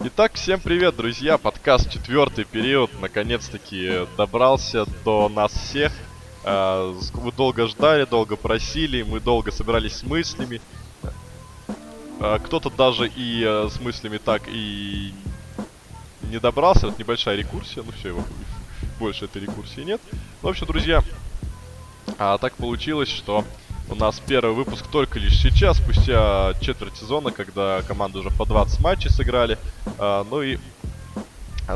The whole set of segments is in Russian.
Итак, всем привет, друзья! Подкаст четвертый период наконец-таки добрался до нас всех. Вы долго ждали, долго просили, мы долго собирались с мыслями. А, кто-то даже и э, с мыслями так и не добрался. Вот небольшая рекурсия, ну все, его больше этой рекурсии нет. В общем, друзья, а, так получилось, что у нас первый выпуск только лишь сейчас, спустя четверть сезона, когда команды уже по 20 матчей сыграли. А, ну и,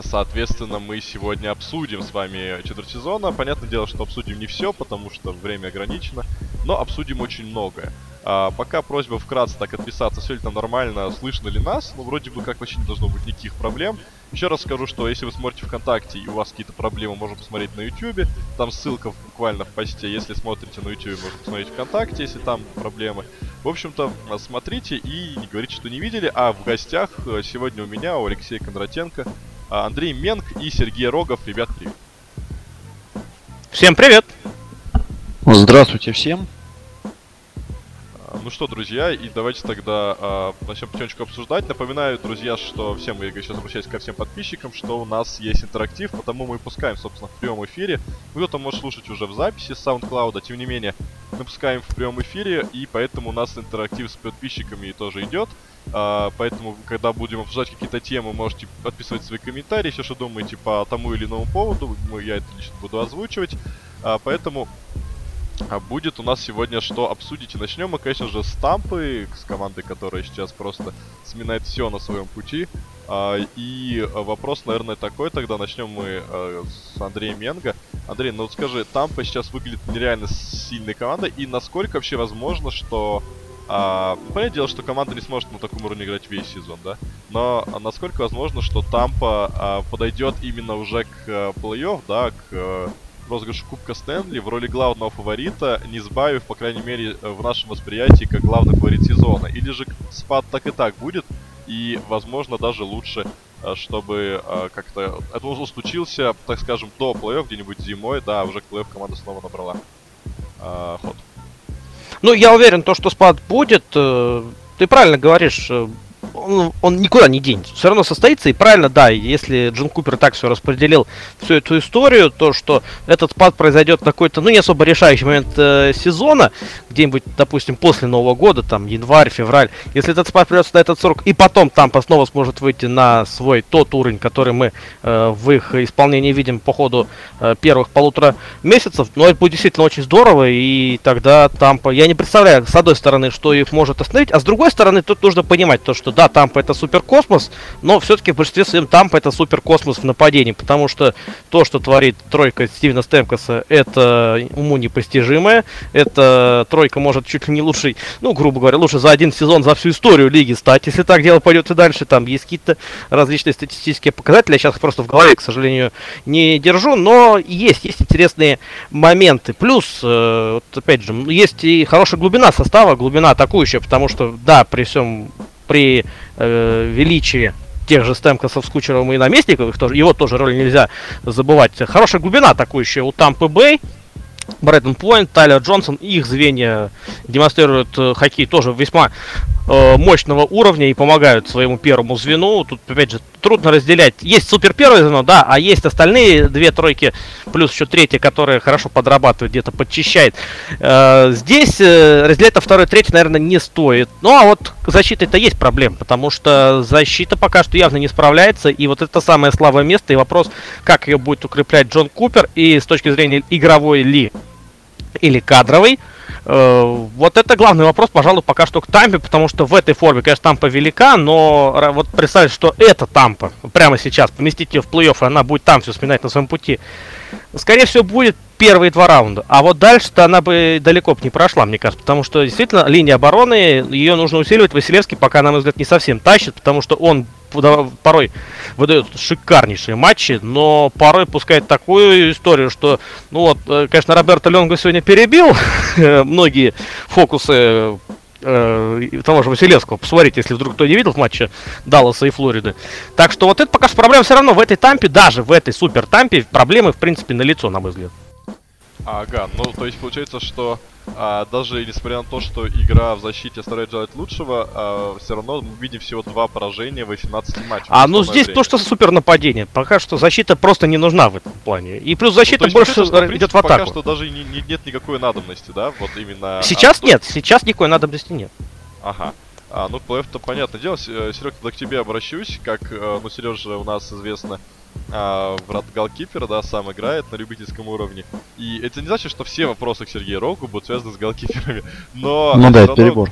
соответственно, мы сегодня обсудим с вами четверть сезона. Понятное дело, что обсудим не все, потому что время ограничено, но обсудим очень многое. А, пока просьба вкратце так отписаться, все ли там нормально, слышно ли нас. Ну, вроде бы как вообще не должно быть никаких проблем. Еще раз скажу, что если вы смотрите ВКонтакте и у вас какие-то проблемы, можно посмотреть на Ютубе. Там ссылка буквально в посте. Если смотрите на Ютубе, можно посмотреть ВКонтакте, если там проблемы. В общем-то, смотрите и не говорите, что не видели. А в гостях э, сегодня у меня, у Алексея Кондратенко, а, Андрей Менг и Сергей Рогов. Ребят, привет. Всем привет! Здравствуйте всем. Ну что, друзья, и давайте тогда э, начнем потихонечку обсуждать. Напоминаю, друзья, что всем, я сейчас обращаюсь ко всем подписчикам, что у нас есть интерактив, потому мы пускаем, собственно, в прямом эфире. Кто-то может слушать уже в записи с SoundCloud, тем не менее, мы пускаем в прямом эфире, и поэтому у нас интерактив с подписчиками тоже идет. Uh, поэтому, когда будем обсуждать какие-то темы, можете подписывать свои комментарии, все, что думаете по тому или иному поводу. Я это лично буду озвучивать. Uh, поэтому а будет у нас сегодня что обсудить. И начнем мы, конечно же, с Тампы, с командой, которая сейчас просто сминает все на своем пути. А, и вопрос, наверное, такой тогда. Начнем мы а, с Андреем Менга. Андрей, ну вот скажи, Тампа сейчас выглядит нереально сильной командой. И насколько вообще возможно, что... А, понятное дело, что команда не сможет на таком уровне играть весь сезон, да? Но насколько возможно, что Тампа а, подойдет именно уже к а, плей-офф, да, к розыгрышу Кубка Стэнли в роли главного фаворита, не сбавив, по крайней мере, в нашем восприятии, как главный фаворит сезона. Или же спад так и так будет, и, возможно, даже лучше, э, чтобы э, как-то это уже случился, так скажем, до плей-офф, где-нибудь зимой, да, уже к плей-офф команда снова набрала э, ход. Ну, я уверен, то, что спад будет, ты правильно говоришь, он, он никуда не денется. Все равно состоится. И правильно, да, если Джон Купер так все распределил всю эту историю, то что этот спад произойдет на какой-то, ну, не особо решающий момент э, сезона, где-нибудь, допустим, после Нового года, там, январь, февраль, если этот спад придется на этот срок, и потом там снова сможет выйти на свой тот уровень, который мы э, в их исполнении видим по ходу э, первых полутора месяцев, ну, это будет действительно очень здорово, и тогда там, я не представляю, с одной стороны, что их может остановить, а с другой стороны, тут нужно понимать то, что да, Тампа это суперкосмос, но все-таки в большинстве своем Тампа это суперкосмос в нападении, потому что то, что творит тройка Стивена Стемкоса, это уму непостижимое. Это тройка может чуть ли не лучший, ну, грубо говоря, лучше за один сезон, за всю историю лиги стать. Если так дело пойдет и дальше, там есть какие-то различные статистические показатели. Я сейчас просто в голове, к сожалению, не держу, но есть, есть интересные моменты. Плюс, э, вот опять же, есть и хорошая глубина состава, глубина атакующая, потому что, да, при всем при э, величии тех же Стемкосов с Кучеровым и Наместников, их тоже, его тоже роль нельзя забывать. Хорошая глубина атакующая у Тампы Бэй. Брэдон Пойнт, Тайлер Джонсон, их звенья демонстрируют э, хоккей тоже весьма мощного уровня и помогают своему первому звену. Тут, опять же, трудно разделять. Есть супер первое звено, да, а есть остальные две тройки, плюс еще третья, которая хорошо подрабатывает, где-то подчищает. Э, здесь э, разделять на второе, третье, наверное, не стоит. Ну, а вот защитой-то есть проблем, потому что защита пока что явно не справляется, и вот это самое слабое место, и вопрос, как ее будет укреплять Джон Купер, и с точки зрения игровой ли или кадровой, Э, вот это главный вопрос, пожалуй, пока что к Тампе, потому что в этой форме, конечно, Тампа велика, но вот представить, что это Тампа прямо сейчас, поместить ее в плей-офф, и она будет там все сминать на своем пути, скорее всего, будет первые два раунда. А вот дальше-то она бы далеко бы не прошла, мне кажется, потому что действительно линия обороны, ее нужно усиливать. Василевский пока, на мой взгляд, не совсем тащит, потому что он порой выдает шикарнейшие матчи, но порой пускает такую историю, что, ну вот, э, конечно, Роберто Ленго сегодня перебил многие фокусы э, того же Василевского. Посмотрите, если вдруг кто не видел в матче Далласа и Флориды. Так что вот это пока что проблема все равно в этой тампе, даже в этой супер тампе, проблемы в принципе на лицо, на мой взгляд. Ага, ну то есть получается, что а, даже несмотря на то, что игра в защите оставляет желать лучшего, а, все равно мы видим всего два поражения в 18 матчах. А ну здесь время. то, что супер нападение. Пока что защита просто не нужна в этом плане. И плюс Ну, защита есть больше что, в идет в принципе, атаку. Пока что даже не- не- нет никакой надобности, да? Вот именно... а, Сейчас то- нет, сейчас никакой надобности нет. Ага. А, ну, плей-то понятное дело. Серег, тогда к тебе обращусь. Как, э, ну, Сережа у нас известно, а, врат голкипера, да, сам играет на любительском уровне. И это не значит, что все вопросы к Сергею Рогу будут связаны с голкиперами. Но... Ну да, это равно- перебор.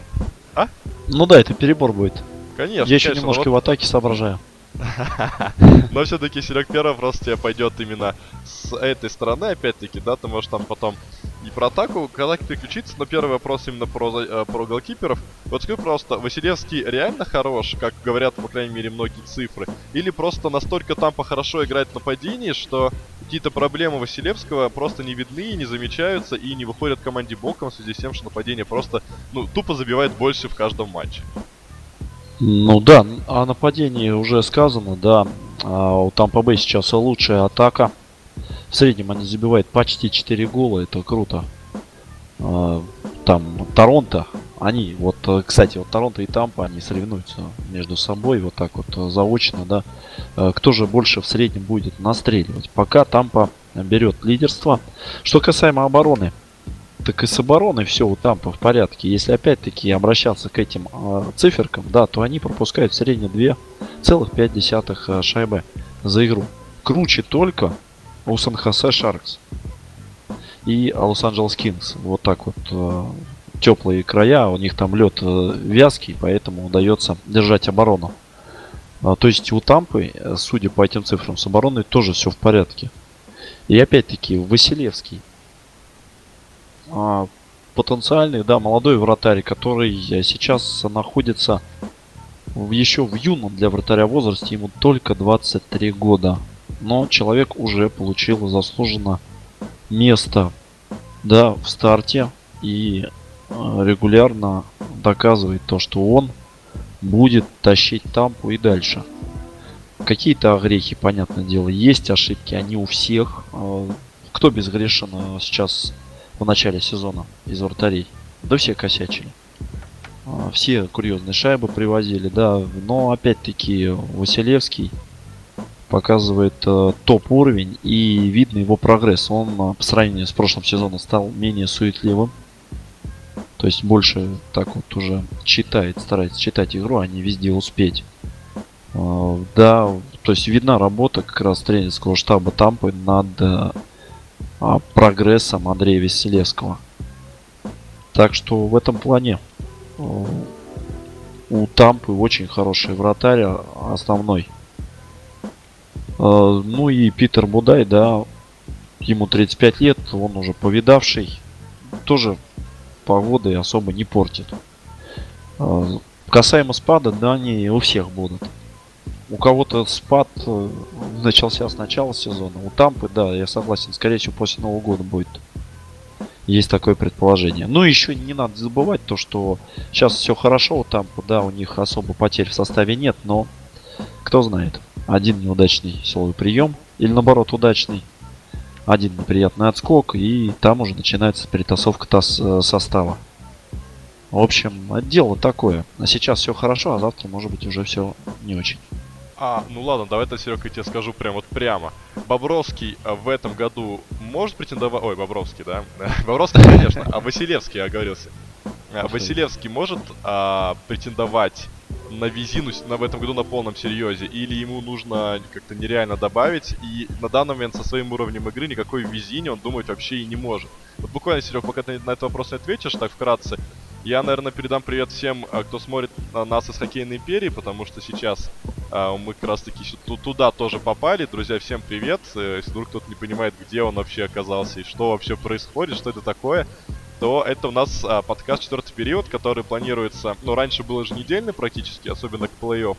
А? Ну да, это перебор будет. Конечно, Я еще конечно, немножко вот- в атаке соображаю. Но все-таки, Серег, первый вопрос тебе пойдет именно с этой стороны, опять-таки, да, ты можешь там потом и про атаку, когда переключиться, но первый вопрос именно про, э, про голкиперов. Вот скажи просто, Василевский реально хорош, как говорят, по крайней мере, многие цифры, или просто настолько Тампа хорошо играет в нападении, что какие-то проблемы Василевского просто не видны, не замечаются и не выходят команде боком в связи с тем, что нападение просто, ну, тупо забивает больше в каждом матче. Ну да, о нападении уже сказано, да. А у Тампа Бэй сейчас лучшая атака. В среднем они забивают почти 4 гола, это круто. А, Там Торонто, они, вот, кстати, вот Торонто и Тампа, они соревнуются между собой, вот так вот э, заочно, да. Э, Кто же больше в среднем будет настреливать? Пока Тампа берет лидерство. Что касаемо обороны, так и с обороной все у Тампа в порядке. Если опять-таки обращаться к этим э, циферкам, да, то они пропускают в среднем 2,5 э, шайбы за игру. Круче только у Сан-Хосе Шаркс и Лос-Анджелес Кингс. Вот так вот э, теплые края, у них там лед э, вязкий, поэтому удается держать оборону. А, то есть у Тампы, судя по этим цифрам, с обороной тоже все в порядке. И опять-таки Василевский а, потенциальный, да, молодой вратарь, который сейчас находится еще в юном для вратаря возрасте, ему только 23 года. Но человек уже получил заслуженно место, да, в старте и э, регулярно доказывает то, что он будет тащить тампу и дальше. Какие-то огрехи, понятное дело, есть ошибки, они у всех. Э, Кто безгрешен э, сейчас в начале сезона из вратарей? Да все косячили. А, Все курьезные шайбы привозили, да. Но опять-таки Василевский показывает э, топ уровень и видно его прогресс. Он э, по сравнению с прошлым сезоном стал менее суетливым. То есть больше так вот уже читает, старается читать игру, а не везде успеть. Э, Да, то есть видна работа как раз тренерского штаба Тампы над э, прогрессом Андрея Василевского. Так что в этом плане э, у Тампы очень хороший вратарь, а, основной. Э, Ну и Питер Будай, да, ему 35 лет, он уже повидавший, тоже погоды особо не портит. Э, Касаемо спада, да, они у всех будут. У кого-то спад э, начался с начала сезона. У Тампы, да, я согласен, скорее всего после Нового года будет. Есть такое предположение. Ну, еще не надо забывать то, что сейчас все хорошо у Тампы, да, у них особо потерь в составе нет, но кто знает. Один неудачный силовой прием, или наоборот удачный, один неприятный отскок, и там уже начинается перетасовка тас- э, состава. В общем, дело такое. А сейчас все хорошо, а завтра может быть уже все не очень. А, ну ладно, давай то, Серега, я тебе скажу прям вот прямо. Бобровский а, в этом году может претендовать... Ой, Бобровский, да? Бобровский, конечно, а Василевский, я оговорился. А, Василевский может а, претендовать на визину на, в этом году на полном серьезе? Или ему нужно как-то нереально добавить? И на данный момент со своим уровнем игры никакой визини он думать вообще и не может. Вот буквально, Серег, пока ты на этот вопрос не ответишь, так вкратце, я, наверное, передам привет всем, а, кто смотрит на нас из Хоккейной Империи, потому что сейчас а, мы как раз таки сю- ту- туда тоже попали. Друзья, всем привет. Э, Если вдруг кто-то не понимает, где он вообще оказался и что вообще происходит, что это такое, то это у нас а, подкаст «Четвертый период», который планируется, ну, раньше был еженедельный практически, особенно к плей-офф.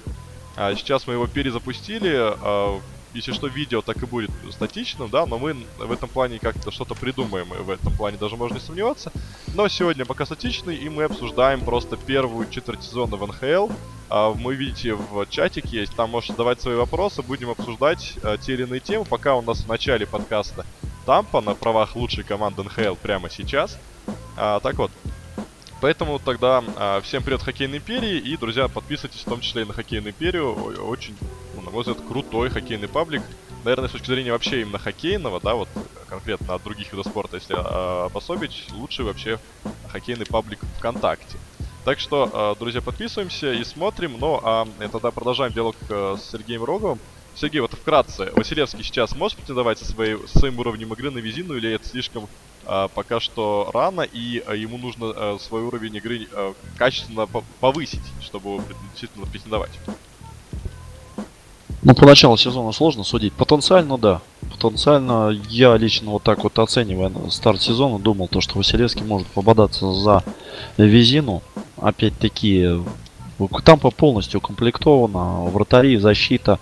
А сейчас мы его перезапустили. а, если что, видео так и будет статичным, да, но мы в этом плане как-то что-то придумаем, и в этом плане даже можно не сомневаться. Но сегодня пока статичный, и мы обсуждаем просто первую четверть сезона в НХЛ. А, Вы видите, в чатик есть, там можете задавать свои вопросы, будем обсуждать а, те или иные темы. Пока у нас в начале подкаста Тампа на правах лучшей команды НХЛ прямо сейчас. А, так вот, Поэтому тогда а, всем привет Хоккейной Империи и, друзья, подписывайтесь в том числе и на Хоккейную Империю. Очень, ну, на мой взгляд, крутой хоккейный паблик. Наверное, с точки зрения вообще именно хоккейного, да, вот конкретно от других видов спорта, если а, обособить, лучший вообще хоккейный паблик ВКонтакте. Так что, а, друзья, подписываемся и смотрим. Ну, а тогда продолжаем диалог а, с Сергеем Роговым. Сергей, вот вкратце, Василевский сейчас может претендовать со, своей, со своим уровнем игры на визину или это слишком пока что рано, и а, ему нужно а, свой уровень игры качественно по- повысить, чтобы действительно претендовать. Ну, по началу сезона сложно судить. Потенциально, да. Потенциально я лично вот так вот оценивая старт сезона, думал, то, что Василевский может пободаться за Визину. Опять-таки, там по полностью укомплектовано. Вратари, защита.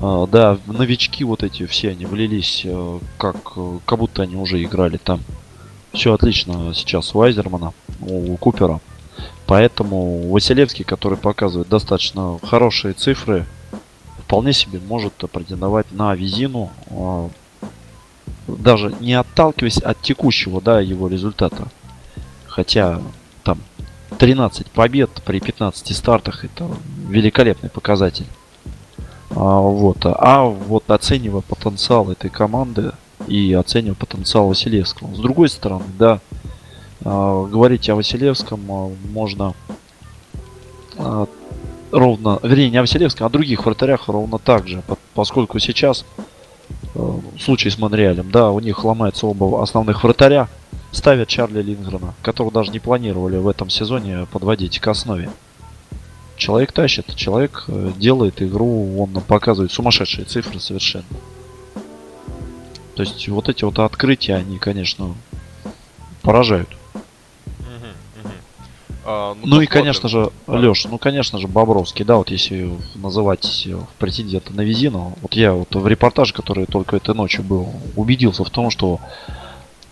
А, Да, новички вот эти все, они влились, э, как, э, как будто они уже играли там. Все отлично сейчас у Айзермана, у Купера. Поэтому Василевский, который показывает достаточно хорошие цифры, вполне себе может претендовать на визину, а, даже не отталкиваясь от текущего, да, его результата. Хотя там 13 побед при 15 стартах это великолепный показатель. А, вот, а вот оценивая потенциал этой команды и оценивая потенциал Василевского. С другой стороны, да, а, говорить о Василевском а, можно а, ровно, вернее, не о Василевском, а о других вратарях ровно так же, по- поскольку сейчас случай с Монреалем, да, у них ломаются оба основных вратаря, ставят Чарли Лингрена, которого даже не планировали в этом сезоне подводить к основе. Человек тащит, человек э, делает игру, он показывает сумасшедшие цифры совершенно. То есть вот эти вот открытия, они, конечно, поражают. А, Ну и, посмотрим. конечно же, Да. Леш, ну, конечно же, Бобровский, да, вот если называть в претендента на Визину, вот я вот в репортаже, который только этой ночью был, убедился в том, что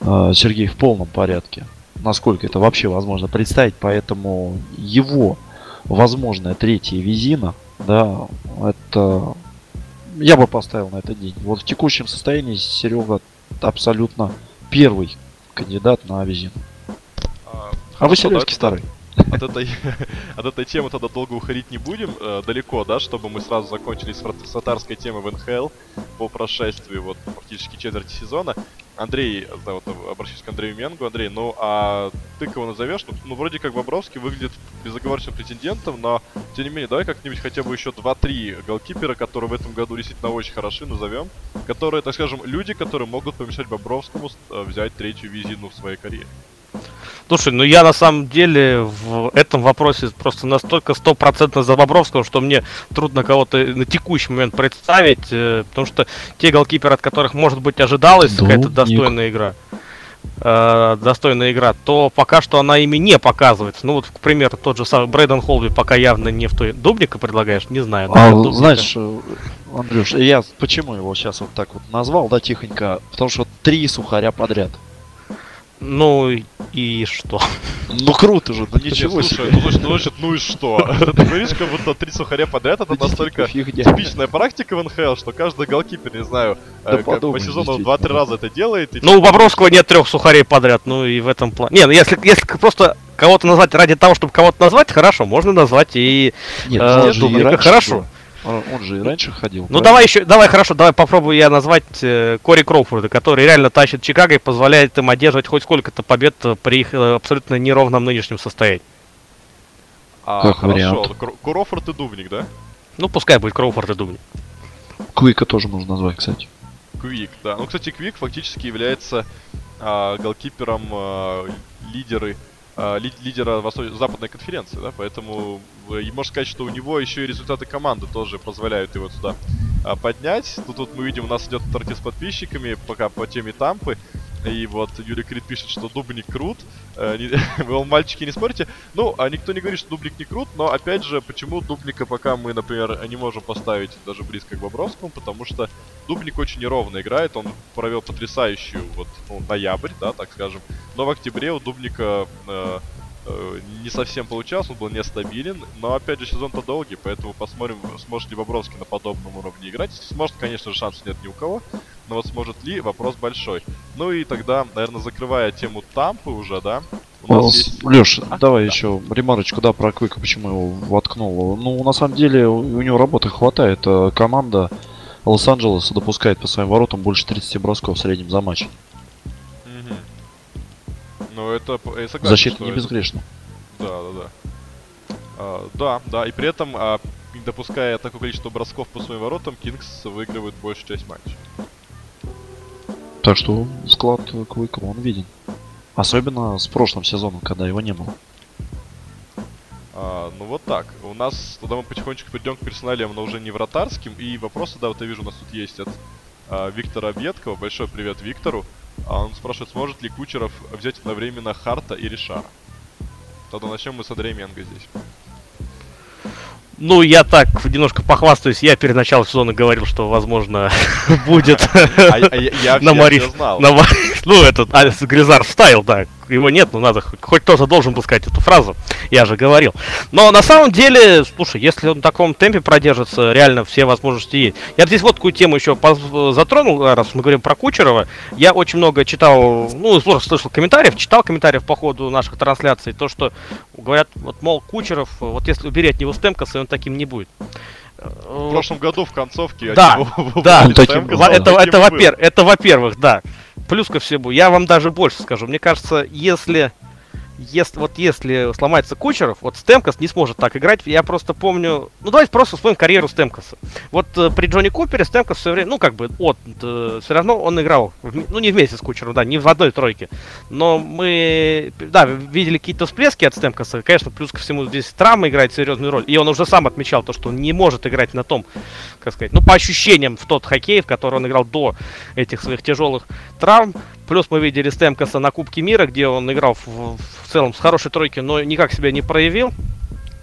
э, Сергей в полном порядке. Насколько это вообще возможно представить, поэтому его возможная третья Визина, да, это я бы поставил на этот день. Вот в текущем состоянии Серега абсолютно первый кандидат на Визину. А, А Василевский давайте старый. От этой, от этой темы тогда долго уходить не будем, э, далеко, да, чтобы мы сразу закончили с, врат- с вратарской темой в НХЛ по прошествии вот практически четверти сезона. Андрей, да, вот обращусь к Андрею Менгу. Андрей, ну а ты кого назовешь? Ну, ну, вроде как Бобровский выглядит безоговорочным претендентом, но тем не менее, давай как-нибудь хотя бы еще 2-3 голкипера, которые в этом году действительно очень хороши, назовем. Которые, так скажем, люди, которые могут помешать Бобровскому э, взять третью визину в своей карьере. Слушай, ну я на самом деле в этом вопросе просто настолько стопроцентно за Бобровского, что мне трудно кого-то на текущий момент представить, э, потому что те голкиперы, от которых, может быть, ожидалась какая-то достойная игра, э, достойная игра, то пока что она ими не показывается. Ну вот, к примеру, тот же самый Брэйден Холби пока явно не в той... Дубника предлагаешь? Не знаю. А, Дубника. знаешь, Андрюш, я почему его сейчас вот так вот назвал, да, тихонько? Потому что три сухаря подряд. Ну и что? Ну круто же, ну Не, ничего слушай, себе. ну, слушай, ну, значит, ну и что? Ты говоришь, как будто три сухаря подряд, это Ну, настолько типичная практика в НХЛ, что каждый голкипер, не знаю, Да э, по сезону действительно. 2-3 раза это делает. Ну, у типа, Бобровского нет трех сухарей подряд, ну и в этом плане. Не, ну если, если просто кого-то назвать ради того, чтобы кого-то назвать, хорошо, можно назвать и... Нет, э, Хорошо. Он же и раньше ходил. Ну правильно? давай еще, давай хорошо, давай попробую я назвать э, Кори Кроуфорда, который реально тащит Чикаго и позволяет им одерживать хоть сколько-то побед э, при их э, абсолютно неровном нынешнем состоянии. А, Как хорошо, вариант. Кро- Курофорд и Дубник, да? Ну пускай будет Кроуфорд и Дубник. Куика тоже можно назвать, кстати. Квик, да. Ну, кстати, Квик фактически является а, голкипером а, лидеры, ли- лидера Восточной Западной конференции, да, поэтому э, и можно сказать, что у него еще и результаты команды тоже позволяют его сюда а, поднять. Тут вот мы видим, у нас идет торги с подписчиками пока по теме Тампы. И вот Юрий Крид пишет, что Дубник крут. Э, Вы, мальчики, не спорите. Ну, а никто не говорит, что Дубник не крут, но опять же, почему Дубника пока мы, например, не можем поставить даже близко к Бобровскому, потому что Дубник очень неровно играет, он провел потрясающую вот ну, ноябрь, да, так скажем. Но в октябре у Дубника э, не совсем получалось, он был нестабилен. Но опять же сезон-то долгий, поэтому посмотрим, сможет ли Бобровский на подобном уровне играть. Сможет, конечно же, шансов нет ни у кого. но вот сможет ли, вопрос большой. Ну и тогда, наверное, закрывая тему Тампы уже, да, у нас есть... Леш, А, давай да. еще ремарочку, да, про Квика, почему его воткнул. Ну, на самом деле, у у него работы хватает. Э, Команда Лос-Анджелеса допускает по своим воротам больше 30 бросков в среднем за матч. Ну это, я согласен, Защита не это- безгрешна. Да, да, да. А, да, да, и при этом, а, допуская такое количество бросков по своим воротам, Кингс выигрывает большую часть матча. Так что склад Квика, он виден. Особенно с прошлым сезоном, когда его не было. А, ну вот так. У нас, тогда мы потихонечку перейдем к персоналиям, но уже не вратарским. И вопросы, да, вот я вижу, у нас тут есть от а, Виктора Объедкова. Большой привет Виктору. А, он спрашивает, сможет ли Кучеров взять одновременно Харта и Ришара. Тогда начнем мы с Андрея Менга здесь. Ну, я так немножко похвастаюсь. Я перед началом сезона говорил, что, возможно, будет А, а На я Ну, этот Алекс Гризар вставил, да. Его нет, но надо, хоть кто-то должен был сказать эту фразу. Я же говорил. Но на самом деле, слушай, если он в таком темпе продержится, реально все возможности есть. Я здесь вот такую тему еще затронул, раз мы говорим про Кучерова. Я очень много читал, ну, слышал комментариев, читал комментариев по ходу наших трансляций, то, что говорят, вот, мол, Кучеров, вот если убери от него Стемкаса, он таким не будет. В прошлом году в концовке Да, да. это, это, и был. во-пер- это во-первых, да. Плюс ко всему, я вам даже больше скажу. Мне кажется, если, если вот если сломается Кучеров, вот Стемкас не сможет так играть. Я просто помню. Ну давайте просто вспомним карьеру Стемкаса. Вот э, при Джонни Купере Стемкас все время, ну как бы от, все равно он играл, вм- ну не вместе с Кучером, да, не в одной тройке. Но мы, да, видели какие-то всплески от Стемкаса. Конечно, плюс ко всему здесь травма играет серьезную роль. И он уже сам отмечал то, что он не может играть на том, как сказать, ну по ощущениям в тот хоккей, в который он играл до этих своих тяжелых травм. Плюс мы видели Стемкаса на Кубке мира, где он играл в, в целом с хорошей тройки, но никак себя не проявил.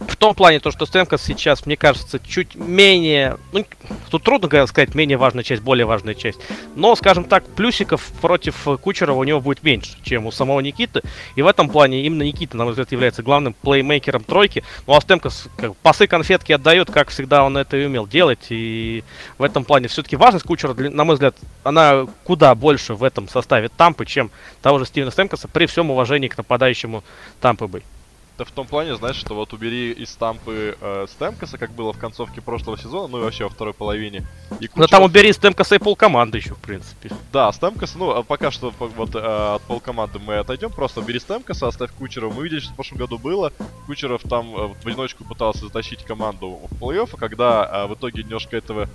В том плане, то, что Стемкас сейчас, мне кажется, чуть менее... Ну, тут трудно сказать, менее важная часть, более важная часть. Но, скажем так, плюсиков против Кучерова у него будет меньше, чем у самого Никиты. И в этом плане именно Никита, на мой взгляд, является главным плеймейкером тройки. Ну, а Стемкас как, пасы конфетки отдает, как всегда он это и умел делать. И в этом плане все-таки важность Кучера, на мой взгляд, она куда больше в этом составе Тампы, чем того же Стивена Стемкаса, при всем уважении к нападающему Тампы Бэй. Да в том плане, знаешь, что вот убери из стампы э, Стемкаса, как было в концовке прошлого сезона, ну и вообще во второй половине. И Но там Кучеров- убери Стемкаса и полкоманды еще, в принципе. Да, Стемкаса, ну, а пока что вот э, от полкоманды мы отойдем, просто убери Стемкаса, оставь Кучерова. Мы видели, что в прошлом году было. Кучеров там э, в одиночку пытался затащить команду в плей-офф, а когда э, в итоге немножко этого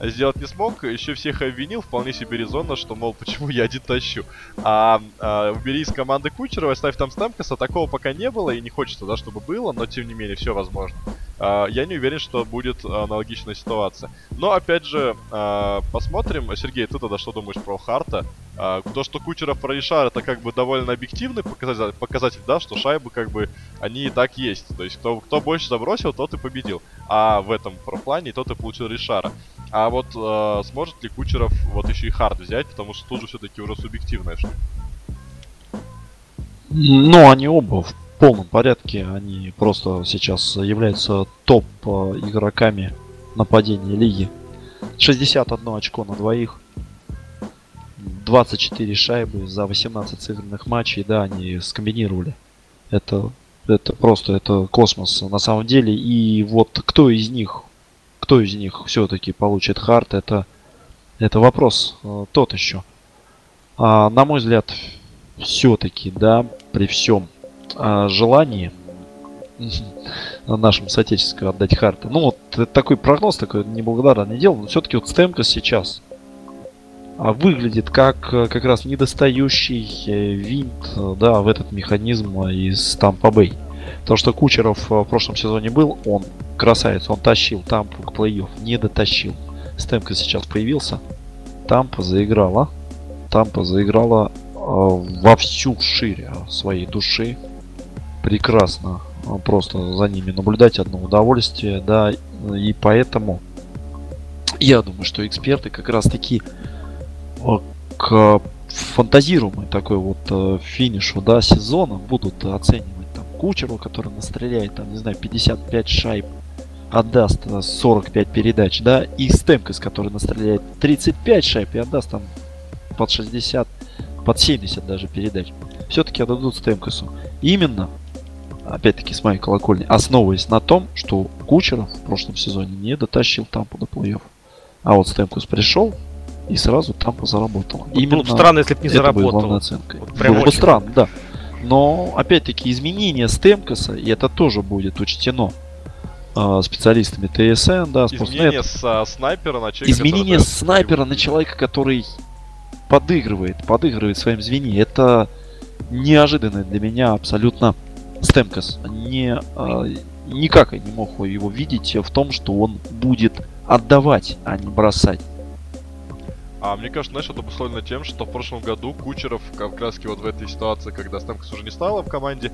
сделать не смог, еще всех обвинил, вполне себе резонно, что, мол, почему я один тащу. А, а, убери из команды Кучерова, оставь там Стемкаса, такого пока не было, и не хочется, да, чтобы было, но тем не менее, все возможно. А, я не уверен, что будет аналогичная ситуация. Но, опять же, а, посмотрим. Сергей, ты тогда что думаешь про Харта? А, то, что Кучеров про Ришар, это как бы довольно объективный показатель, показатель, да, что шайбы как бы, они и так есть. То есть, кто, кто больше забросил, тот и победил. А в этом про плане тот и получил Ришара. А вот э, сможет ли Кучеров вот еще и Хард взять, потому что тут же все-таки уже субъективная штука. Ну, они оба в полном порядке. Они просто сейчас являются топ э, игроками нападения лиги. 61 очко на двоих. 24 шайбы за 18 сыгранных матчей. Да, они скомбинировали. Это, это просто это космос на самом деле. И вот кто из них, кто из них все-таки получит хард, это, это вопрос э, тот еще. А, на мой взгляд, все-таки, да, при всем а, желании нашим соотечественникам отдать харты. Ну вот такой прогноз, такой неблагодарное дело, но все-таки вот Стемка сейчас а, выглядит как э, как раз недостающий э, винт, э, да, в этот механизм э, из Тампа Бэй. То, что Кучеров э, в прошлом сезоне был, он красавец, он тащил Тампу к плей-офф, не дотащил. Стемка сейчас появился, Тампа заиграла, Тампа заиграла э, во всю шире своей души. Прекрасно э, просто за ними наблюдать одно удовольствие, да, и поэтому я думаю, что эксперты как раз таки э, к фантазируемой такой вот финишу, да, сезона будут оценивать Кучеру, который настреляет, там, не знаю, 55 шайб, отдаст э, 45 передач, да, и Стемкос, который настреляет 35 шайб и отдаст там под 60, под 70 даже передач, все-таки отдадут Стемкосу. Именно, опять-таки с моей колокольни, основываясь на том, что Кучеров в прошлом сезоне не дотащил Тампу до плей-офф. А вот Стемкос пришел и сразу Тампа заработал. Было бы странно, если бы не оценкой. Вот прям Было бы странно, да. Но, опять-таки, изменение Стемкоса, и это тоже будет учтено а, специалистами ТСН, да, Изменение с а, снайпера на человека, Изменение который снайпера на дает- человека, который подыгрывает, подыгрывает в своем звене. Это неожиданно для меня абсолютно Стемкос. Не, а, никак я не мог его видеть в том, что он будет отдавать, а не бросать. А мне кажется, знаешь, это обусловлено тем, что в прошлом году Кучеров как раз вот в этой ситуации, когда Стемкос уже не стало в команде,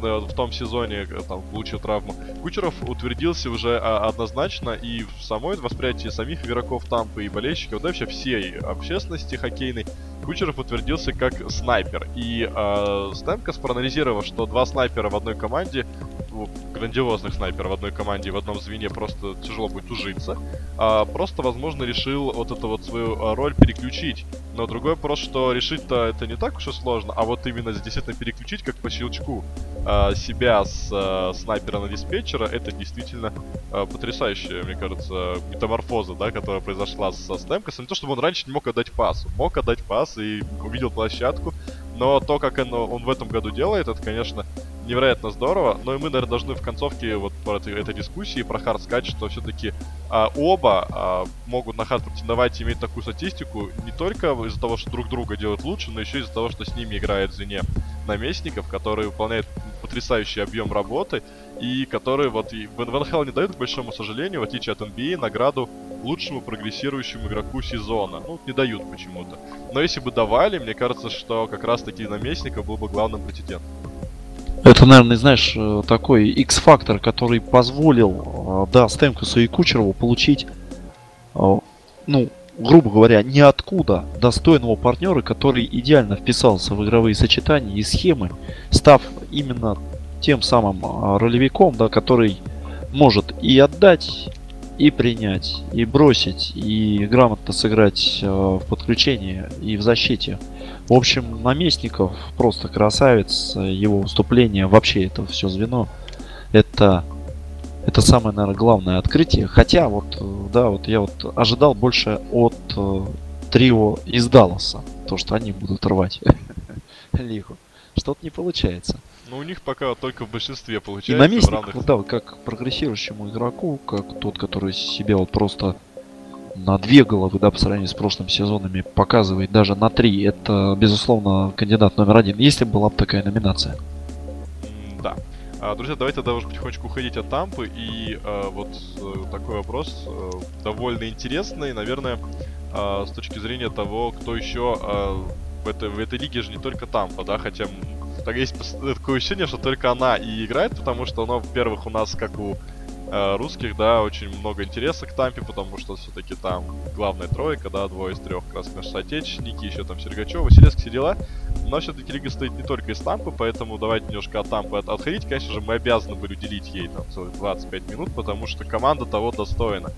э, в том сезоне, э, там, получил травму, Кучеров утвердился уже а, однозначно и в самой восприятии самих игроков Тампы и болельщиков, да вообще всей общественности хоккейной, Кучеров утвердился как снайпер. И э, Стемкос, проанализировав, что два снайпера в одной команде, грандиозных снайперов в одной команде в одном звене просто тяжело будет ужиться, а, просто, возможно, решил вот эту вот свою а, роль переключить. Но другой вопрос, что решить-то это не так уж и сложно, а вот именно действительно переключить, как по щелчку, а, себя с а, снайпера на диспетчера, это действительно а, потрясающая, мне кажется, метаморфоза, да, которая произошла со Стемкосом. Не то, чтобы он раньше не мог отдать пас. Мог отдать пас и увидел площадку, но то, как он, он в этом году делает, это, конечно, невероятно здорово. Но и мы, наверное, должны в концовке вот этой, дискуссии про хард сказать, что все-таки а, оба а, могут на хард претендовать и иметь такую статистику не только из-за того, что друг друга делают лучше, но еще из-за того, что с ними играет в звене наместников, которые выполняют потрясающий объем работы и которые вот и в НХЛ не дают, к большому сожалению, в отличие от NBA, награду лучшему прогрессирующему игроку сезона. Ну, не дают почему-то. Но если бы давали, мне кажется, что как раз таки наместника был бы главным претендентом. Это, наверное, знаешь, э, такой X-фактор, который позволил, э, да, Стемкосу и Кучерову получить, э, ну, грубо говоря, ниоткуда достойного партнера, который идеально вписался в игровые сочетания и схемы, став именно тем самым ролевиком, да, который может и отдать, и принять, и бросить, и грамотно сыграть в подключении и в защите. В общем, наместников просто красавец. Его выступление, вообще это все звено. Это, это самое, наверное, главное открытие. Хотя вот, да, вот я вот ожидал больше от э, трио из Далласа. То, что они будут рвать лигу. Что-то не получается. Но у них пока только в большинстве И получается. в наместник, равных... да, как прогрессирующему игроку, как тот, который себя вот просто на две головы, да, по сравнению с прошлыми сезонами, показывает даже на три, это, безусловно, кандидат номер один, если была бы такая номинация. Да. А, друзья, давайте тогда уже потихонечку уходить от Тампы. И э, вот такой вопрос э, довольно интересный, наверное, э, с точки зрения того, кто еще э, в, этой, в этой лиге же не только Тампа, да, хотя так есть такое ощущение, что только она и играет, потому что, ну, во-первых, у нас, как у русских, да, очень много интереса к Тампе, потому что все-таки там главная тройка, да, двое из трех как раз наши соотечественники, еще там Сергачев, Василевский, все дела. Но все-таки лига стоит не только из Тампы, поэтому давайте немножко от Тампы от- отходить. Конечно же, мы обязаны были уделить ей там целых 25 минут, потому что команда того достойна.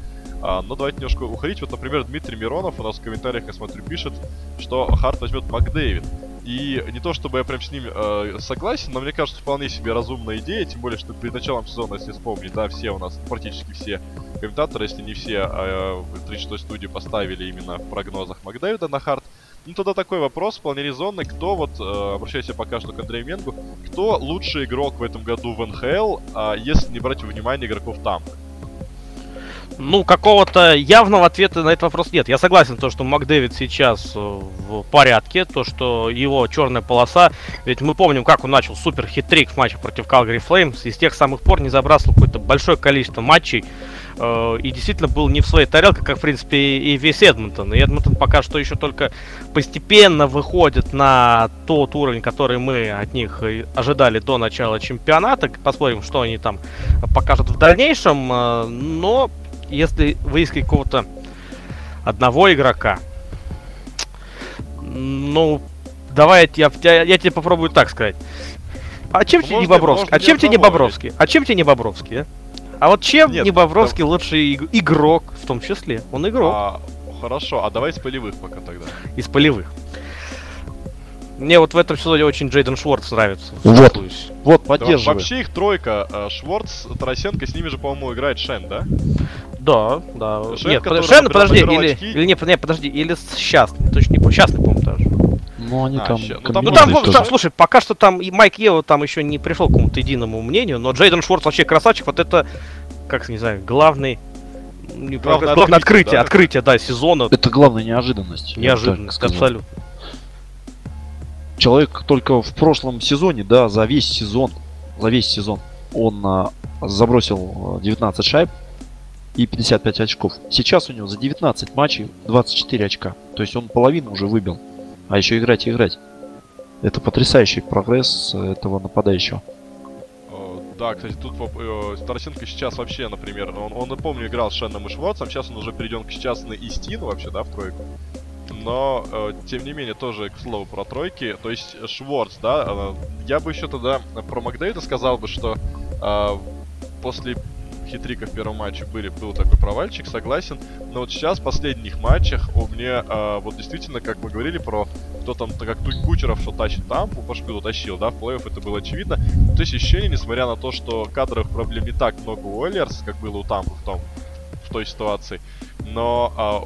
А, но давайте немножко уходить. Вот, например, Дмитрий Миронов у нас в комментариях, я смотрю, пишет, что Харт возьмет Макдэвид. И не то чтобы я прям с ним э, согласен, но мне кажется, вполне себе разумная идея, тем более, что перед началом сезона, если вспомнить, да, все у нас, практически все комментаторы, если не все, э, в 36 студии поставили именно в прогнозах Макдэвида на Харт. Ну тогда такой вопрос вполне резонный. Кто вот, э, обращайся пока что к Андрею Менгу, кто лучший игрок в этом году в НХЛ, а, если не брать во внимание игроков Тампы? Ну, какого-то явного ответа на этот вопрос нет. Я согласен, то, что Макдэвид сейчас э, в порядке, то, что его черная полоса, ведь мы помним, как он начал супер хитрик в матче против Calgary Flames, и с тех самых пор не забрасывал какое-то большое количество матчей, э, и действительно был не в своей тарелке, как, в принципе, и весь Эдмонтон. И Эдмонтон пока что еще только постепенно выходит на тот уровень, который мы от них ожидали до начала чемпионата. Посмотрим, что они там покажут в дальнейшем, э, но если выискать какого-то одного игрока, ну, давай я, я, я тебе попробую так сказать. А чем тебе не можно- Бобровский? А чем тебе не Бобровский? А чем тебе не Бобровский, а? А вот чем Нет, не Бобровский лучший иг- игрок, в том числе? Он игрок А, хорошо, а давай с полевых пока тогда. из полевых. Мне вот в этом сезоне очень Джейден Шварц нравится. Вот. Вот, Да, поддерживаю. вообще их тройка. э, Шворц, Тарасенко, с ними же, по-моему, играет Шен, да? Да, да. Шен, Нет, под- Шен, подожди, или, очки. или не, не, подожди, или с Счастный, точно не помню. Счастный, по-моему, даже. Ну, они А, там... ну, там Ну там, тоже. там, слушай, пока что там и Майк Ева там еще не пришел к какому-то единому мнению, но Джейден Шварц вообще красавчик, вот это, как не знаю, главный, не Главное главное, открытие, открытие, открытие, да? да, сезона. Это главная неожиданность. Неожиданность, абсолютно. Человек только в прошлом сезоне, да, за весь сезон, за весь сезон он а, забросил а, 19 шайб и 55 очков. Сейчас у него за 19 матчей 24 очка. То есть он половину уже выбил. А еще играть и играть. Это потрясающий прогресс э, этого нападающего. Э, Да, кстати, тут э, Тарасенко сейчас вообще, например, он, он, помню, играл с Шенном и Шварцем, сейчас он уже перейден к сейчас на Истину вообще, да, в тройку. Но, э, тем не менее, тоже к слову про тройки, то есть э, Шварц, да, э, я бы еще тогда про Макдейда сказал бы, что э, после хитрика в первом матче были, был такой провальчик, согласен, но вот сейчас в последних матчах у меня э, вот действительно, как мы говорили про кто там, как тут Кучеров, что тащит там, Пашку тащил, да, в плей-офф это было очевидно, то есть ощущение, несмотря на то, что кадровых проблем не так много у Уоллерс, как было у Тампы в том, в той ситуации, но а,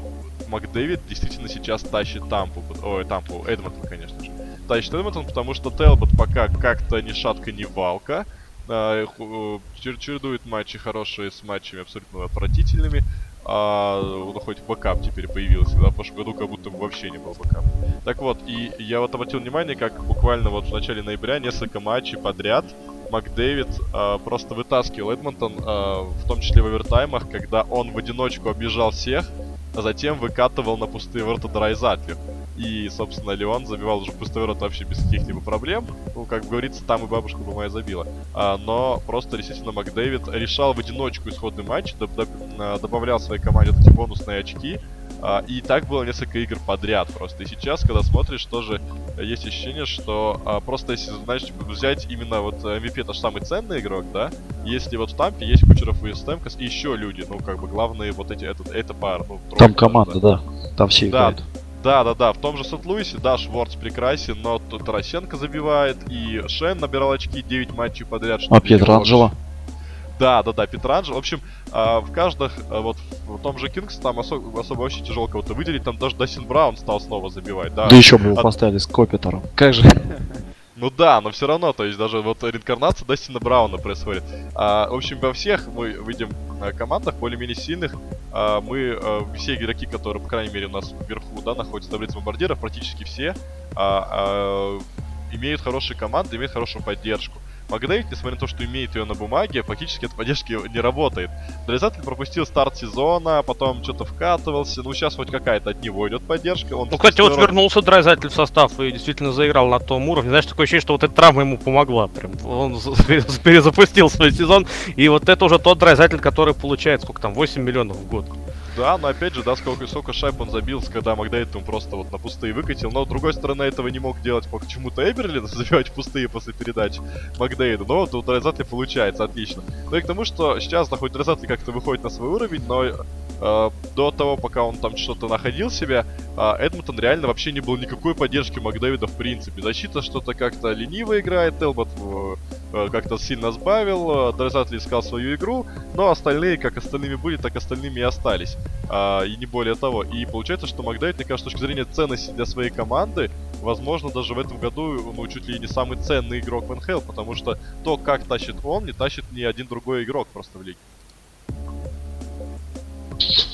Макдэвид действительно сейчас тащит Тампу, ой, Тампу, Эдмонтон, конечно же. Тащит Эдмонтон, потому что Телбот пока как-то ни шатко, ни валко. А, э, чередует матчи хорошие с матчами абсолютно отвратительными. А, ну, хоть бэкап теперь появился, да, в прошлом году как будто вообще не был бэкап. Так вот, и я вот обратил внимание, как буквально вот в начале ноября несколько матчей подряд Макдэвид а, просто вытаскивал Эдмонтон, а, в том числе в овертаймах, когда он в одиночку объезжал всех, а затем выкатывал на пустые ворота Драйзатлер. И, собственно, Леон забивал уже пустые ворота вообще без каких-либо проблем. Ну, как говорится, там и бабушка бы моя забила. А, но просто, действительно, Макдэвид решал в одиночку исходный матч, доб- доб- а, добавлял своей команде эти бонусные очки. А, и так было несколько игр подряд просто. И сейчас, когда смотришь, тоже есть ощущение, что а, просто если, знаешь, типа, взять именно вот MVP, это же самый ценный игрок, да? Если вот в Тампе есть Кучеров и Стемкос, и еще люди, ну, как бы главные вот эти, этот, это пара, ну, тройка Там команда, да. Там все Да, играют. да, да, да. В том же Сент-Луисе, да, Шворц прекрасен, но тут Тарасенко забивает, и Шен набирал очки 9 матчей подряд. А для него Пьетранджело? Да, да, да, Петранджело. В общем, а, в каждых, а, вот в том же Кингс там особо, особо вообще тяжело кого-то выделить, там даже Дастин Браун стал снова забивать, да. Да еще бы его От- поставили с Копитером. Как же? Ну да, но все равно, то есть даже вот реинкарнация Дастина Брауна происходит. А, в общем, во всех мы видим а, командах более-менее сильных, а, мы а, все игроки, которые, по крайней мере, у нас вверху, да, находятся в таблице бомбардиров, практически все а, а, имеют хорошие команды, имеют хорошую поддержку. Макдейв, несмотря на то, что имеет ее на бумаге, фактически от поддержки не работает. Дрезатель пропустил старт сезона, потом что-то вкатывался. Ну, сейчас хоть какая-то от него идет поддержка. Он Ну, кстати, вот вернулся Драйзатель в состав и действительно заиграл на том уровне. Знаешь, такое ощущение, что вот эта травма ему помогла. Прям он перезапустил свой сезон. И вот это уже тот Драйзатель, который получает, сколько там, 8 миллионов в год. Да, но опять же, да, сколько, сколько шайб он забил, когда Макдейт ему просто вот на пустые выкатил. Но, с другой стороны, этого не мог делать почему-то Эберли, забивать пустые после передач Макдейда. Но вот у Драйзатли получается, отлично. Ну и к тому, что сейчас, да, хоть Драйзатли как-то выходит на свой уровень, но до того, пока он там что-то находил себя, э, Эдмонтон реально вообще не было никакой поддержки Макдэвида в принципе. Защита что-то как-то лениво играет, Элбот э, э, как-то сильно сбавил, э, Драйзатли искал свою игру, но остальные, как остальными были, так остальными и остались. А, и не более того. И получается, что Макдайт, мне кажется, с точки зрения ценности для своей команды, возможно, даже в этом году, ну, чуть ли не самый ценный игрок в НХЛ, потому что то, как тащит он, не тащит ни один другой игрок просто в лиге.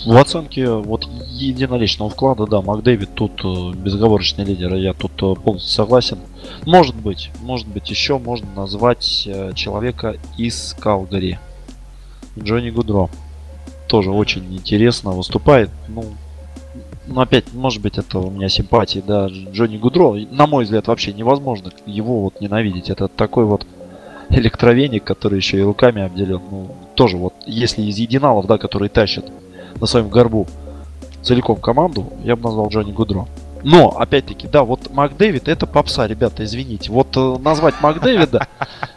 В оценке вот единоличного вклада, да, Макдэвид тут э, безоговорочный лидер, я тут э, полностью согласен. Может быть, может быть еще можно назвать э, человека из Калгари. Джонни Гудро. Тоже очень интересно выступает. Ну, ну, опять, может быть, это у меня симпатии, да, Дж- Джонни Гудро. На мой взгляд, вообще невозможно его вот ненавидеть. Это такой вот электровеник, который еще и руками обделен. Ну, тоже вот, если из единалов, да, которые тащат на своем горбу целиком команду, я бы назвал Джонни Гудро. Но, опять-таки, да, вот Макдэвид это попса, ребята, извините. Вот э, назвать Макдэвида,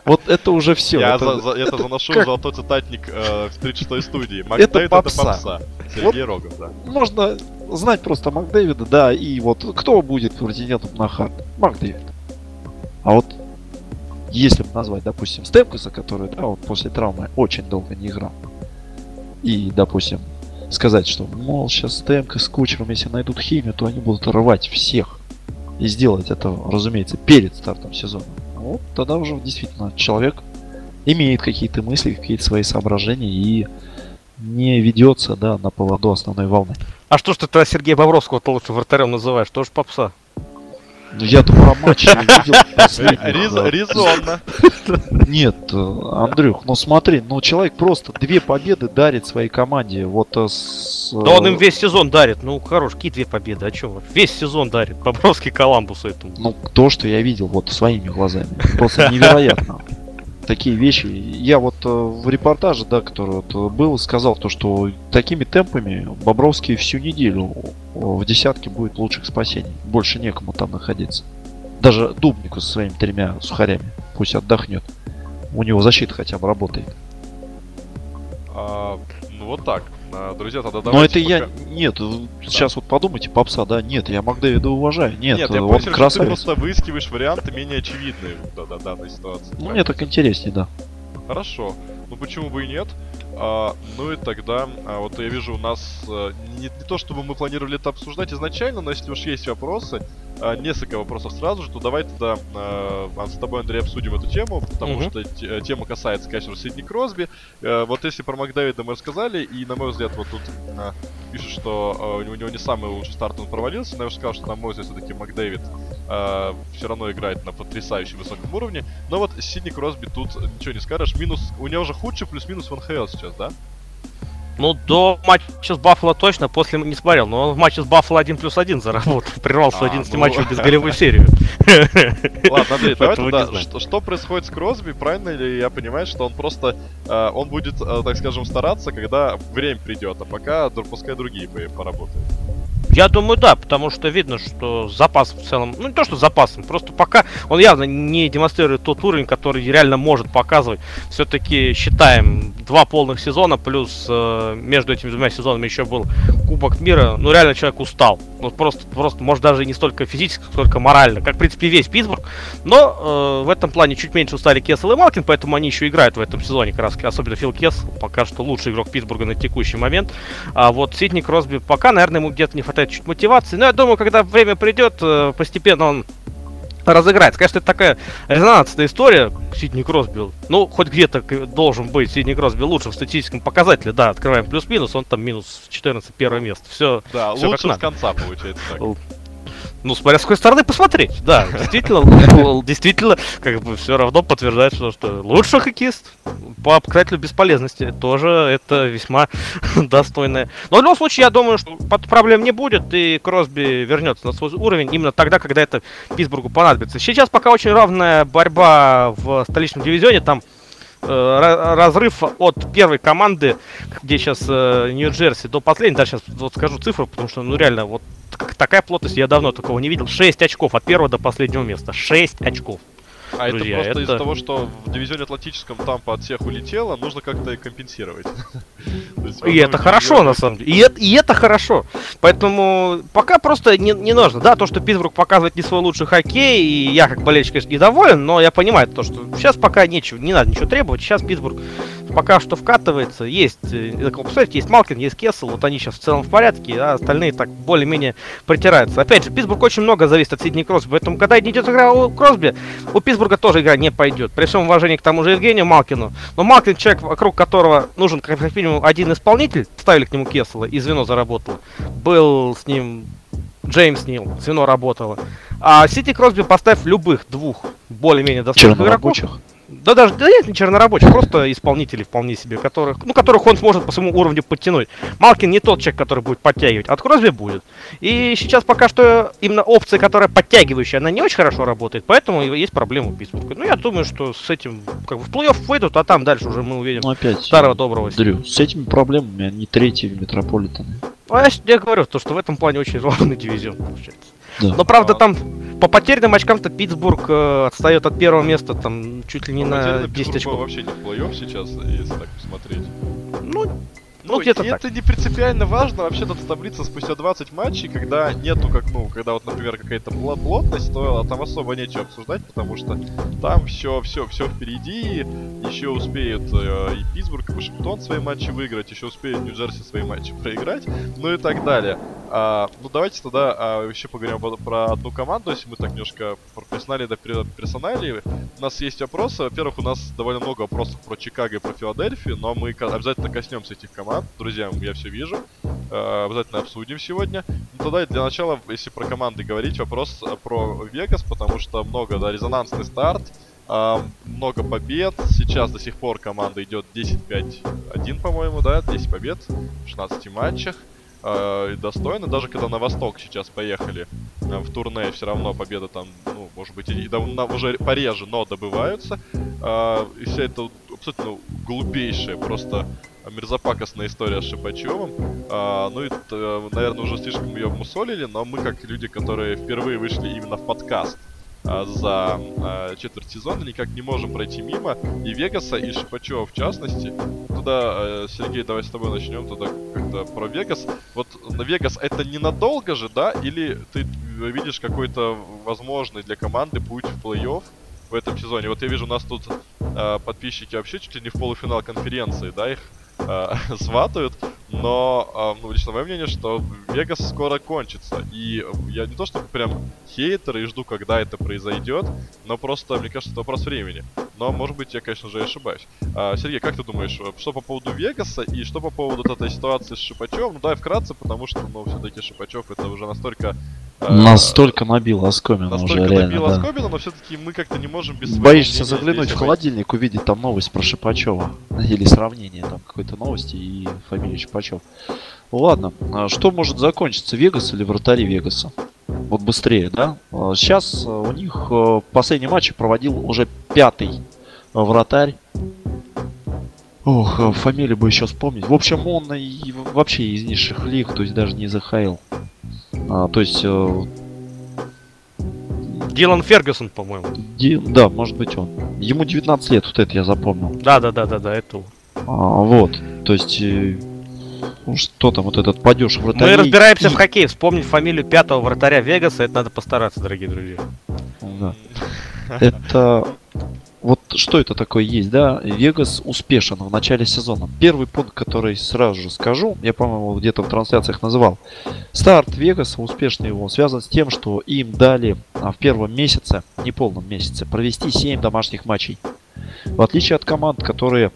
Вот это уже все. Я это, за- за- это это заношу как- золотой цитатник э, в 36-й студии. Это Макдэвид это попса. попса. Сергей Рогов, да. Можно знать просто Макдэвида, да, и вот кто будет претендентом на хард? Макдэвид. А вот если бы назвать, допустим, Степкаса, который, да, вот после травмы очень долго не играл, и, допустим, сказать, что, мол, сейчас Стемкас с Кучером, если найдут химию, то они будут рвать всех. И сделать это, разумеется, перед стартом сезона. Вот тогда уже действительно человек имеет какие-то мысли, какие-то свои соображения и не ведется, да, на поводу основной волны. А что ж ты тогда Сергея Бобровского-то лучше вратарем называешь? Тоже попса. Ну, я тут про матч не видел. Резонно. Нет, э, Андрюх, ну смотри, ну человек просто две победы дарит своей команде. Вот э, с... Да он им э, весь сезон дарит. Ну, хорош, какие две победы, о чем? Весь сезон дарит. Бобровский Коламбусу этому. Ну, то, что я видел вот своими глазами. Просто невероятно. Такие вещи. Я вот э, в репортаже, да, который вот э, был, сказал то, что такими темпами Бобровский всю неделю в десятке будет лучших спасений. Больше некому там находиться. Даже Дубнику со своими тремя сухарями. Пусть отдохнет. У него защита хотя бы работает. А, Ну вот так. А, Друзья, тогда Но давайте это я... пока- Нет, э, сейчас вот подумайте, попса, да, нет, я Макдэвида уважаю. Нет, Нет, я он понял, что ты красавец. просто выискиваешь варианты менее очевидные в да- да- данной ситуации. Ну, мне так интереснее, да. Хорошо. Ну почему бы и нет? А, ну и тогда, а, вот я вижу у нас э, не, не то чтобы мы планировали это обсуждать изначально, но если уж есть вопросы, а, несколько вопросов сразу же, то давай тогда э, а, с тобой, Андрей, обсудим эту тему, потому Мгм. что э, тема касается, конечно, Сидни Кросби. Э, вот если про Макдэвида мы рассказали, и на мой взгляд, вот тут а, пишут, что э, у него- не самый лучший старт, он провалился, но я уже сказал, что на мой взгляд, все-таки Макдэвид все равно играет на потрясающе высоком уровне. Но вот Сидни Кросби тут ничего не скажешь. Минус. У него уже худший плюс-минус в НХЛ сейчас, да? Ну, до матча с Баффало точно, после не смотрел, но он в матче с Баффало 1 плюс 1 заработал. Прервал свою А, 11 ну. матчевую безголевую серию. Ладно, Андрей, давай тогда, что, происходит с Кросби? Правильно ли я понимаю, что он просто, э, он будет, э, так скажем, стараться, когда время придет, а пока пускай другие по- поработают. Я думаю, да, потому что видно, что запас в целом, ну не то, что запасом, просто пока он явно не демонстрирует тот уровень, который реально может показывать. Все-таки считаем два полных сезона, плюс э, между этими двумя сезонами еще был Кубок мира. Ну реально человек устал. Ну просто, просто, может даже не столько физически, сколько морально. Как, в принципе, весь Питтсбург. Но э, в этом плане чуть меньше устали Кессел и Малкин, поэтому они еще играют в этом сезоне, как раз, особенно Фил Кессел, пока что лучший игрок Питтсбурга на текущий момент. А вот Сидни Кросби пока, наверное, ему где-то не хватает чуть мотивации. Но я думаю, когда время придет, э, постепенно он разыграется. Конечно, это такая резонансная история Сидни Кросби. Ну, хоть где-то должен быть Сидни Кросби лучше в статистическом показателе. Да, открываем плюс-минус, он там минус 14 первое место. Все, Да, Всё лучше как с надо. конца получается так. ну, смотря с какой стороны посмотреть. Да, действительно, л- действительно, как бы все равно подтверждает, что, что лучший хоккеист по показателю бесполезности тоже это весьма достойное. Но в любом случае, я думаю, что под- проблем не будет, и Кросби вернется на свой уровень именно тогда, когда это Питтсбургу понадобится. Сейчас пока очень равная борьба в столичном дивизионе, там разрыв от первой команды, где сейчас э, Нью-Джерси, до последней, даже сейчас вот скажу цифру, потому что, ну реально, вот такая плотность я давно такого не видел. 6 очков от первого до последнего места. 6 очков. А это друзья, просто это- из-за того, что в дивизионе Атлантическом Тампа от всех улетело, нужно как-то и компенсировать. И это хорошо, на самом деле. И это, это хорошо. Поэтому пока просто не, не нужно. Да, то, что Питтсбург показывает не свой лучший хоккей, и я как болельщик, конечно, недоволен, но я понимаю то, что сейчас пока нечего, не надо ничего требовать. Сейчас Питтсбург пока что вкатывается. Есть, э, посмотрите, есть Малкин, есть Кессел, вот они сейчас в целом в порядке, а остальные так более-менее притираются. Опять же, Питтсбург очень много зависит от Сидни Кросби, поэтому когда идет игра у Кросби, у Питтсбурга тоже игра не пойдет. При всем уважении к тому же Евгению Малкину. Но Малкин человек, вокруг которого нужен как минимум один исполнитель, ставили к нему Кессела, и звено заработало. Был с ним Джеймс Нил, звено работало. А Сити Кросби поставь любых двух более-менее достойных игроков. Чернорабочих. Да даже да нет, не чернорабочих, просто исполнители вполне себе, которых, ну, которых он сможет по своему уровню подтянуть. Малкин не тот человек, который будет подтягивать, а от Кросби будет. И сейчас пока что именно опция, которая подтягивающая, она не очень хорошо работает, поэтому есть проблема у Питтсбурга. Ну, я думаю, что с этим как бы в плей-офф выйдут, а там дальше уже мы увидим Ну опять. старого доброго. Дрю, с этими проблемами они третьи в метрополитене. А я, я говорю, то, что в этом плане очень ровный дивизион получается. Да. Но правда там по потерянным очкам-то Питтсбург э, отстает от первого места там чуть ли не Ну, на потерянный 10 Питтсбург очков. вообще не в плей-офф сейчас, если так посмотреть. Ну, Ну, где-то и так. это не принципиально важно вообще тут таблица спустя 20 матчей, когда нету как, ну, когда вот, например, какая-то плотность, то там особо нечего обсуждать, потому что там все, все, все впереди, еще успеют э, и Питтсбург, и Вашингтон свои матчи выиграть, еще успеют Нью-Джерси свои матчи проиграть, ну и так далее. А, ну давайте тогда а, еще поговорим об- про одну команду, если мы так немножко про персонали до пер- персоналии. У нас есть вопросы. Во-первых, у нас довольно много вопросов про Чикаго и про Филадельфию, но мы обязательно коснемся этих команд. Друзья, я все вижу. Э, обязательно обсудим сегодня. Ну тогда для начала, если про команды говорить, вопрос э, про Вегас, потому что много, да, резонансный старт. а, много побед. Сейчас до сих пор команда идет 10-5-1, по-моему, да? 10 побед в 16 матчах. Э, достойно, даже когда на восток сейчас поехали э, в турне, все равно победа там, ну, может быть, и давно уже пореже, но добываются. Э, и вся эта абсолютно глупейшая, просто мерзопакостная история с Шипачевым. А, ну и, т- наверное, уже слишком ее мусолили, но мы, как люди, которые впервые вышли именно в подкаст а, за а, четверть сезона, никак не можем пройти мимо и Вегаса, и Шипачева в частности. Туда, э, Сергей, давай с тобой начнем тогда как-то про Вегас. Вот на Вегас это ненадолго же, да? Или ты видишь какой-то возможный для команды путь в плей-офф в этом сезоне? Вот я вижу, у нас тут э, подписчики вообще чуть ли не в полуфинал конференции, да, их э, сватают. Но, э, ну, лично мое мнение, что Вегас скоро кончится. И я не то чтобы прям хейтер и жду, когда это произойдет, но просто, мне кажется, это вопрос времени. Но, может быть, я, конечно же, ошибаюсь. А, Сергей, как ты думаешь, э, что по поводу Вегаса и что по поводу этой ситуации с Шипачевым? Ну, давай вкратце, потому что, ну, все-таки Шипачев это уже настолько... э, Настолько набил оскомину уже Настолько реально, набило да. оскомину, но все-таки мы как-то не можем без Боишься заглянуть в холодильник, увидеть там новость про Шипачева. Или сравнение там какой-то новости и фамилия Шипачев. Ладно, а что может закончиться, Вегас или вратари Вегаса? Вот быстрее, да? А, Сейчас а, у них а, последний матч проводил уже пятый вратарь. Ох, фамилию бы еще вспомнить. В общем, он и вообще из низших лиг, то есть даже не из АХЛ. А, то есть, э, Дилан Фергюсон, по-моему. Ди- да, может быть он. Ему 19 лет, вот это я запомнил. Да, да, да, да, да, это. он. А, вот, то есть, э, ну, что там вот этот падеж Мы вратарей разбираемся и- в хоккее. Вспомнить фамилию пятого вратаря Вегаса, это надо постараться, дорогие друзья. Да. Это вот что это такое есть, да? Вегас успешен в начале сезона. Первый пункт, который сразу же скажу, я, по-моему, где-то в трансляциях называл. Старт Вегаса, успешный его, связан с тем, что им дали а, в первом месяце, не полном месяце, провести 7 домашних матчей. В отличие от команд, которые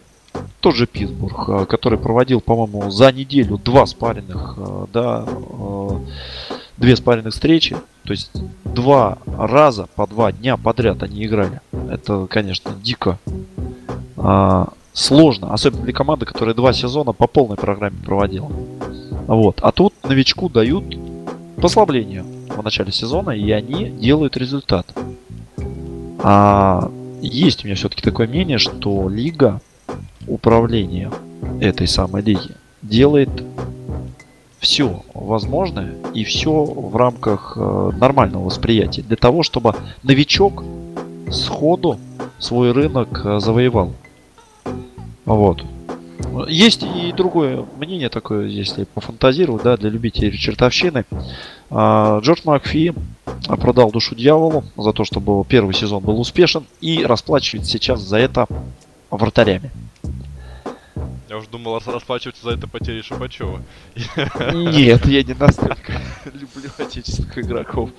тот же Питтсбург, а, который проводил, по-моему, за неделю два спаренных, а, да, две спаренных встречи, то есть два раза по два дня подряд они играли. Это, конечно, дико а, сложно, особенно для команды, которая два сезона по полной программе проводила. Вот. А тут новичку дают послабление в начале сезона, и они делают результат. А есть у меня все-таки такое мнение, что лига, управление этой самой лиги делает все возможное и все в рамках э, нормального восприятия для того, чтобы новичок сходу свой рынок э, завоевал. Вот. Есть и другое мнение такое, если пофантазировать, да, для любителей чертовщины. А, Джордж Макфи продал душу дьяволу за то, чтобы первый сезон был успешен и расплачивается сейчас за это вратарями. Я уже думал рас- расплачиваться за это потери Шипачева. Нет, я не настолько люблю отечественных игроков.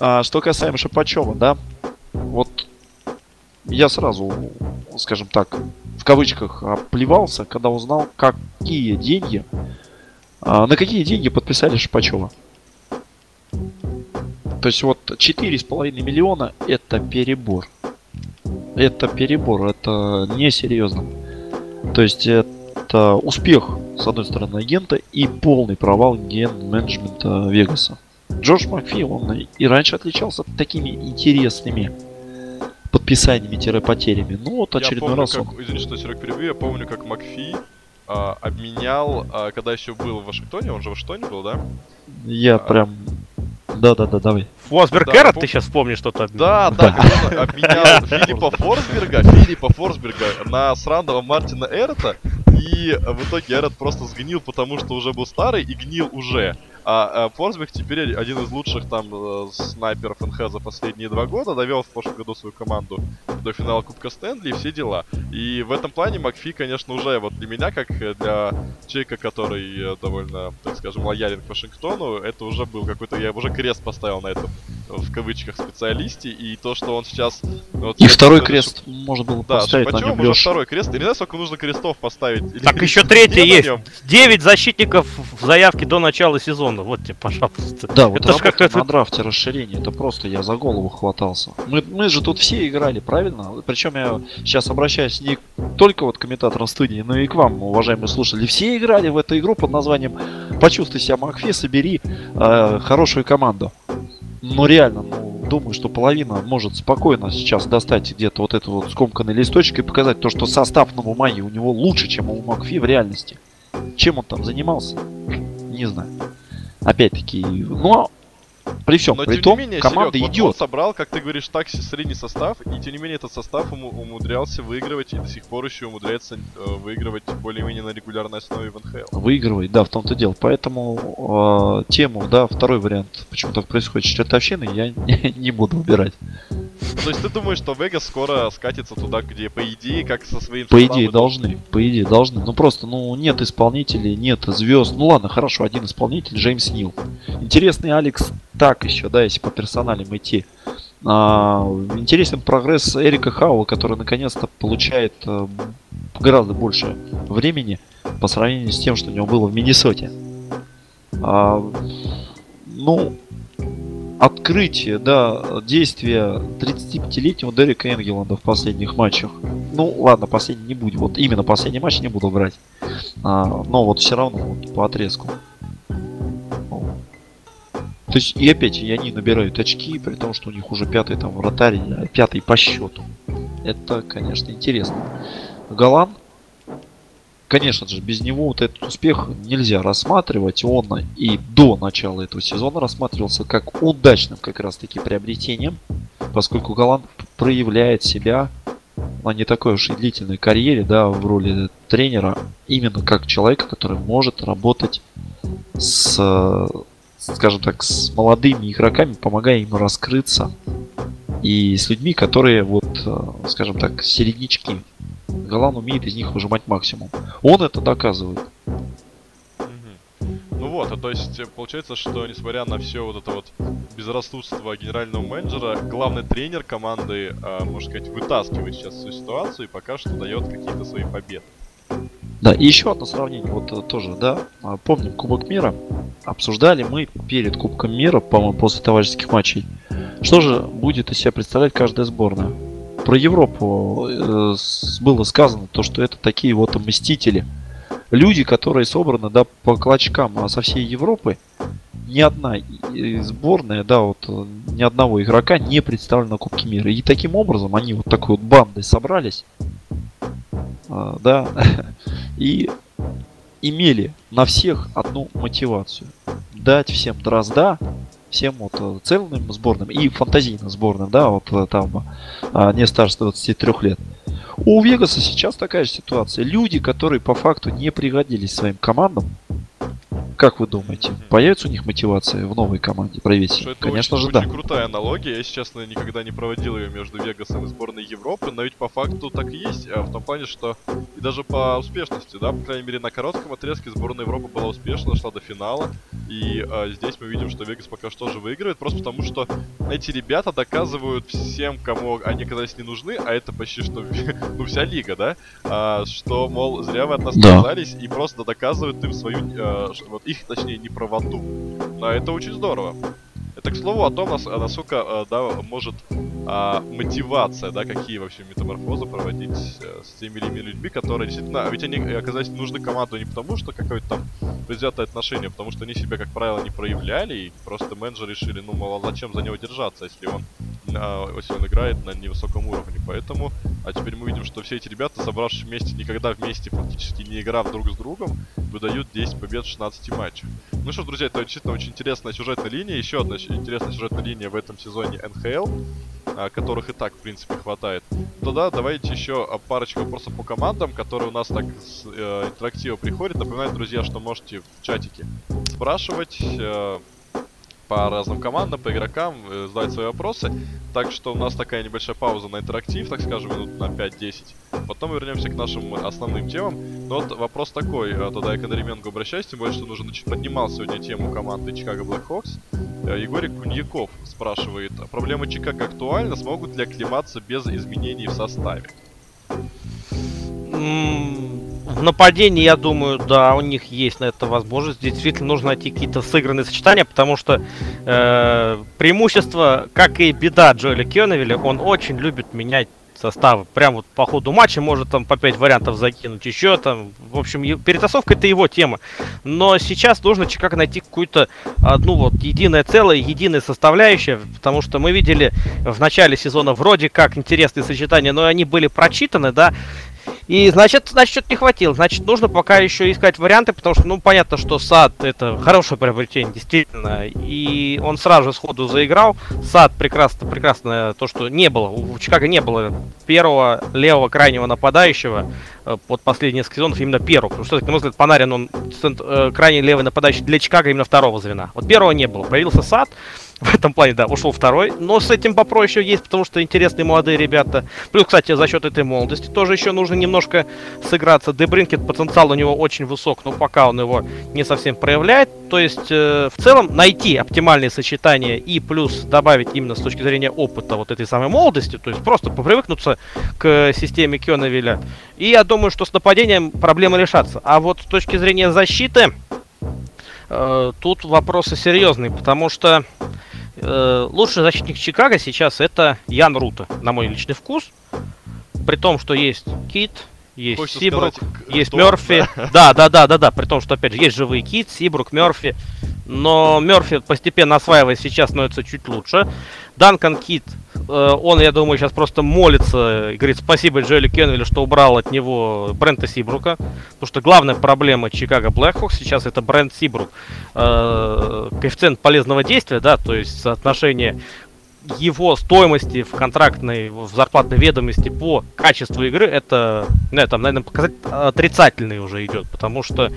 А, что касаемо Шапачева, да, вот я сразу, скажем так, в кавычках плевался, когда узнал, какие деньги, а, на какие деньги подписали Шапачева. То есть вот 4,5 миллиона это перебор. Это перебор, это несерьезно. То есть это успех, с одной стороны, агента и полный провал ген-менеджмента Вегаса. Джордж Макфи, он и раньше отличался такими интересными подписаниями-потерями. Ну вот Я очередной помню, раз он... как, извини, что Серег перебью, я помню, как Макфи а, обменял, а, когда еще был в Вашингтоне, он же в Вашингтоне был, да? Я прям... Да-да-да, давай. Фосберг Да, Эрот, ты сейчас вспомнишь что-то? Да, да, он обменял Филиппа Форсберга, Филиппа Форсберга на сраного Мартина Эрота, и в итоге Эрот просто сгнил, потому что уже был старый и гнил уже. А, а Форсберг теперь один из лучших там э, снайперов НХ за последние два года, довел в прошлом году свою команду до финала Кубка Стэнли и все дела. И в этом плане Макфи, конечно, уже вот для меня, как для человека, который э, довольно, так скажем, лоялен к Вашингтону, это уже был какой-то, я уже крест поставил на этом, в кавычках, специалисте, и то, что он сейчас... вот, И второй крест можно было Да, поставить на Шипачевым нем уже второй крест. Я не знаю, сколько нужно крестов поставить. Так или еще третий на есть. 9 защитников в заявке до начала сезона. Вот тебе, пожалуйста. Да, вот Это работа как-то- на драфте расширение, это просто я за голову хватался. Мы, мы же тут все играли, правильно? Причем я сейчас обращаюсь не только вот к комментаторам студии, но и к вам, уважаемые слушатели. Все играли в эту игру под названием «Почувствуй себя Макфи, собери э, хорошую команду». Но реально, ну, думаю, что половина может спокойно сейчас достать где-то вот этот вот скомканный листочек и показать то, что состав на бумаге у него лучше, чем у Макфи в реальности. Чем он там занимался? Не знаю. Опять-таки, но при всем Но при тем том, не менее, команда Серёг, вот идет. он собрал, как ты говоришь, так се- средний состав, и тем не менее этот состав ему умудрялся выигрывать и до сих пор еще умудряется э, выигрывать более-менее на регулярной основе в НХЛ. Выигрывает, да, в том-то дело. Поэтому э, тему, да, второй вариант, почему так происходит чертовщины, я не, не буду выбирать. Ну, То есть ты думаешь, что Вегас скоро скатится туда, где, по идее, как со своим По идее должны, по идее должны. Ну просто, ну нет исполнителей, нет звезд. Ну ладно, хорошо, один исполнитель, Джеймс Нил. Интересный Алекс так еще, да, если по персоналям идти. А, интересен прогресс Эрика Хаула, который наконец-то получает э, гораздо больше времени по сравнению с тем, что у него было в Миннесоте. А, ну, открытие, да, действия 35-летнего Дерека Энгеланда в последних матчах. Ну, ладно, последний не будет. Вот именно последний матч не буду брать. А, но вот все равно вот, по отрезку. То есть, и опять и они набирают очки, при том, что у них уже пятый там вратарь, пятый по счету. Это, конечно, интересно. Голан, конечно же, без него вот этот успех нельзя рассматривать. Он и до начала этого сезона рассматривался как удачным как раз-таки приобретением, поскольку Голан проявляет себя на не такой уж и длительной карьере, да, в роли тренера, именно как человека, который может работать с, скажем так, с молодыми игроками, помогая им раскрыться, и с людьми, которые вот, э, скажем так, середнячки. Голан умеет из них выжимать максимум. Он это доказывает. Ну вот, а то есть э, получается, что несмотря на все вот это вот безрассудство генерального менеджера, главный тренер команды, а, можно сказать, вытаскивает сейчас всю ситуацию и пока что дает какие-то свои победы. Да, и еще одно сравнение, вот э, тоже, да, а, помним Кубок мира, обсуждали мы перед Кубком мира, по-моему, после товарищеских матчей, что же будет из себя представлять каждая сборная. Про Европу э, было сказано, то, что это такие вот мстители, люди, которые собраны, да, по клочкам, а со всей Европы ни одна сборная, да, вот э, ни одного игрока не представлена на Кубке мира. И таким образом они вот такой вот бандой собрались, да, и имели на всех одну мотивацию. Дать всем дрозда, всем вот э, целым сборным и фантазийным сборным, да, вот э, там а, не старше 23 лет. У Вегаса сейчас такая же ситуация. Люди, которые по факту не пригодились своим командам, как вы думаете, появится у них мотивация в новой команде себя? это Конечно очень, же, да. очень крутая аналогия. Я, честно, никогда не проводил ее между Вегасом и сборной Европы, но ведь по факту так и есть. а, В том плане, что и даже по успешности, да, по крайней мере, на коротком отрезке сборная Европы была успешна, дошла до финала. И а, здесь мы видим, что Вегас пока что тоже выигрывает, просто потому что эти ребята доказывают всем, кому они казались не нужны, а это почти что ну, вся лига, да, а, что, мол, зря вы от нас Да. отказались, и просто доказывают им свою, а, вот их, точнее, неправоту. Но это очень здорово. Это, к слову, о том, а, насколько, а, да, может а, мотивация, да, какие вообще метаморфозы проводить э, с теми или иными людьми, которые действительно, а ведь они оказались нужны команду не потому, что какое-то там предвзятое отношение, потому что они себя, как правило, не проявляли, и просто менеджеры решили, ну, мол, а зачем за него держаться, если он а, если он играет на невысоком уровне. Поэтому, а теперь мы видим, что все эти ребята, собравшись вместе, никогда вместе, фактически не играв друг с другом, выдают 10 побед в 16 матчах. Ну что ж, друзья, это действительно очень интересная сюжетная линия. Еще одна интересная сюжетная линия в этом сезоне НХЛ, а, которых и так, в принципе, хватает. Тогда давайте еще а, парочку вопросов по командам, которые у нас так с э, интерактива приходят. Напоминаю, друзья, что можете в чатике спрашивать э, по разным командам, по игрокам, э, задать свои вопросы. Так что у нас такая небольшая пауза на интерактив, так скажем, минут на 5-10. Потом вернемся к нашим основным темам. Но вот вопрос такой, э, тогда я к Андременгу обращаюсь, тем более, что нач- поднимал сегодня тему команды Чикаго Блэкхокс. Егорик Куньяков спрашивает, а проблемы Чикаго актуальны, смогут ли оклематься без изменений в составе? В нападении, я думаю, да, у них есть на это возможность. Действительно, нужно найти какие-то сыгранные сочетания, потому что э, преимущество, как и беда Джоэля Кенневиля, он очень любит менять составы. Прям вот по ходу матча может там по 5 вариантов закинуть, еще там. В общем, перетасовка это его тема. Но сейчас нужно Чикаго найти какую-то одну вот единое целое, единое составляющее, потому что мы видели в начале сезона вроде как интересные сочетания, но они были прочитаны, да, и значит, значит, что-то не хватило. Значит, нужно пока еще искать варианты, потому что, ну, понятно, что сад это хорошее приобретение, действительно. И он сразу же сходу заиграл. Сад прекрасно, прекрасно то, что не было. У Чикаго не было первого левого крайнего нападающего э, под последние несколько сезонов, именно первого. Потому что, на мой взгляд, Панарин, он цент- э, крайний левый нападающий для Чикаго именно второго звена. Вот первого не было. Появился Сад, в этом плане, да, ушел второй. Но с этим попроще есть, потому что интересные молодые ребята. Плюс, кстати, за счет этой молодости тоже еще нужно немножко сыграться. Дебринкет потенциал у него очень высок, но пока он его не совсем проявляет. То есть, э, в целом, найти оптимальные сочетания и плюс добавить именно с точки зрения опыта вот этой самой молодости, то есть просто попривыкнуться к системе Кёнавиля. И я думаю, что с нападением проблемы решатся. А вот с точки зрения защиты, э, тут вопросы серьезные, потому что э, лучший защитник Чикаго сейчас это Ян Рута, на мой личный вкус. При том, что есть Кит, есть Хочется Сибрук, сказать, есть Дон, Мерфи. Да, да, да, да, да. При том, что опять же есть живые Кит, Сибрук, Мерфи. Но Мерфи постепенно осваиваясь сейчас становится чуть лучше. Данкан Кит, э, он, я думаю, сейчас просто молится и говорит спасибо Джоэлю Кенвилю, что убрал от него Брента Сибрука. Потому что главная проблема Чикаго Блэкхокс сейчас это Брент Сибрук. Э, коэффициент полезного действия, да, то есть соотношение его стоимости в контрактной, в зарплатной ведомости по качеству игры, это, ну, там, наверное, показатель отрицательный уже идет, потому что,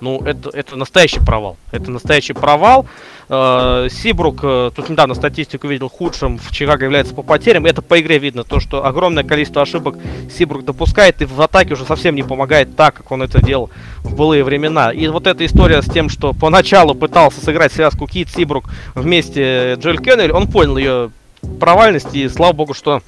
ну, это, это настоящий провал. Это настоящий провал. Э, Сибрук, э, тут недавно статистику видел, худшим в Чикаго является по потерям. Это по игре видно, то, что огромное количество ошибок Сибрук допускает и в атаке уже совсем не помогает так, как он это делал в былые времена. И вот эта история с тем, что поначалу пытался сыграть связку Кит Сибрук вместе Джоэль Кеннель, он понял ее правильность, и слава богу, что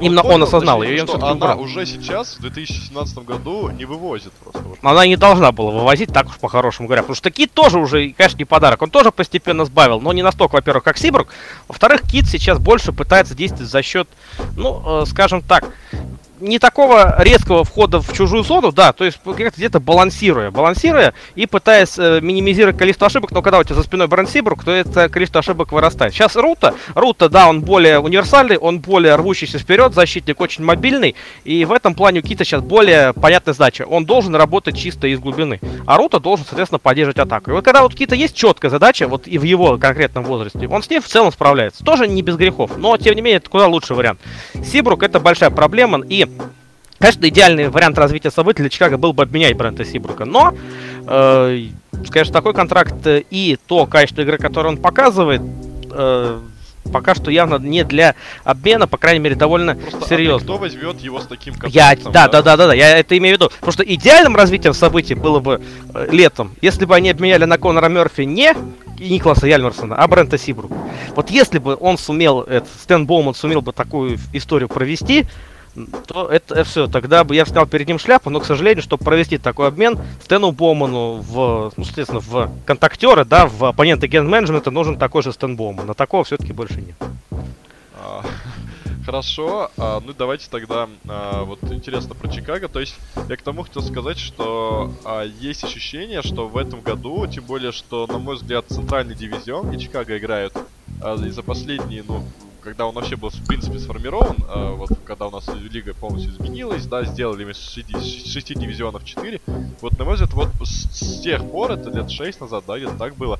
именно он понял, осознал ее, он что она убрал. уже сейчас, в 2017 году, не вывозит просто. она не должна была вывозить, так уж по-хорошему говоря. Потому что Кит тоже уже, конечно, не подарок. Он тоже постепенно сбавил, но не настолько, во-первых, как Сибрук. Во-вторых, Кит сейчас больше пытается действовать за счет, ну, э, скажем так, не такого резкого входа в чужую зону, да, то есть где-то балансируя, балансируя и пытаясь э, минимизировать количество ошибок, но когда у тебя за спиной Брэн Сибрук, то это количество ошибок вырастает. Сейчас Рута, Рута, да, он более универсальный, он более рвущийся вперед, защитник очень мобильный, и в этом плане у Кита сейчас более понятная задача. Он должен работать чисто из глубины, а Рута должен, соответственно, поддерживать атаку. И вот когда вот Кита есть четкая задача, вот и в его конкретном возрасте, он с ней в целом справляется. Тоже не без грехов, но тем не менее это куда лучший вариант. Сибрук это большая проблема, и Конечно, идеальный вариант развития событий для Чикаго был бы обменять Брента Сибрука, но, э, скажем, такой контракт э, и то качество игры, которое он показывает, э, пока что явно не для обмена, по крайней мере, довольно Просто а серьезно. кто возьмет его с таким Я, контрактом? да, да, да, да, да, я это имею в виду. Потому что идеальным развитием событий было бы э, летом, если бы они обменяли на Конора Мерфи не Никласа Яльмерсона, а Брента Сибрука. Вот если бы он сумел, это, Стэн Боуман сумел бы такую историю провести, то это все, тогда бы я снял перед ним шляпу, но, к сожалению, чтобы провести такой обмен, Стэну Боуману в, ну, соответственно, в контактеры, да, в оппоненты ген-менеджмента нужен такой же Стэн Боуман, но такого все-таки больше нет. А, Хорошо, а, ну давайте тогда, а, вот интересно про Чикаго, то есть я к тому хотел сказать, что а, есть ощущение, что в этом году, тем более, что, на мой взгляд, центральный дивизион, где Чикаго играют, а, и за последние, ну, когда он вообще был, в принципе, сформирован, э, вот когда у нас лига полностью изменилась, да, сделали вместо 6, 6 дивизионов 4, вот, на мой взгляд, вот с, с тех пор, это лет 6 назад, да, где-то так было,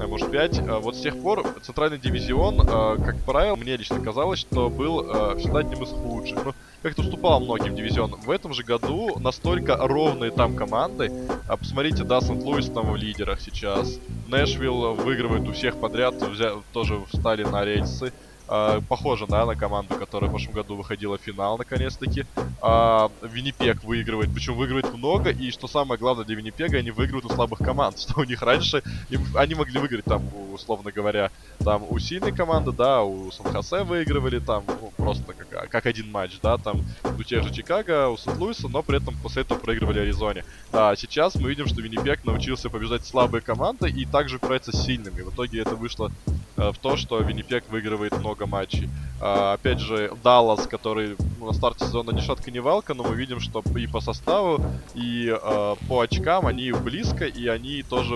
а может 5, э, вот с тех пор центральный дивизион, э, как правило, мне лично казалось, что был э, всегда одним из худших. Ну, как-то уступал многим дивизионам. В этом же году настолько ровные там команды. А посмотрите, да, Сент-Луис там в лидерах сейчас. Нэшвилл выигрывает у всех подряд, взя... тоже встали на рельсы. Uh, похоже, да, на команду, которая в прошлом году выходила в финал, наконец-таки. Uh, Виннипег выигрывает, причем выигрывает много, и что самое главное для Виннипега, они выигрывают у слабых команд, что у них раньше, им, они могли выиграть там, условно говоря, там у сильной команды, да, у Сан-Хосе выигрывали там, ну, просто как, как один матч, да, там у тех же Чикаго, у Сент-Луиса, но при этом после этого проигрывали Аризоне. А сейчас мы видим, что Виннипег научился побеждать слабые команды и также упирается с сильными. В итоге это вышло э, в то, что Виннипег выигрывает много матчей. А, опять же, Даллас, который на старте сезона ни шатка, ни валка, но мы видим, что и по составу, и э, по очкам они близко, и они тоже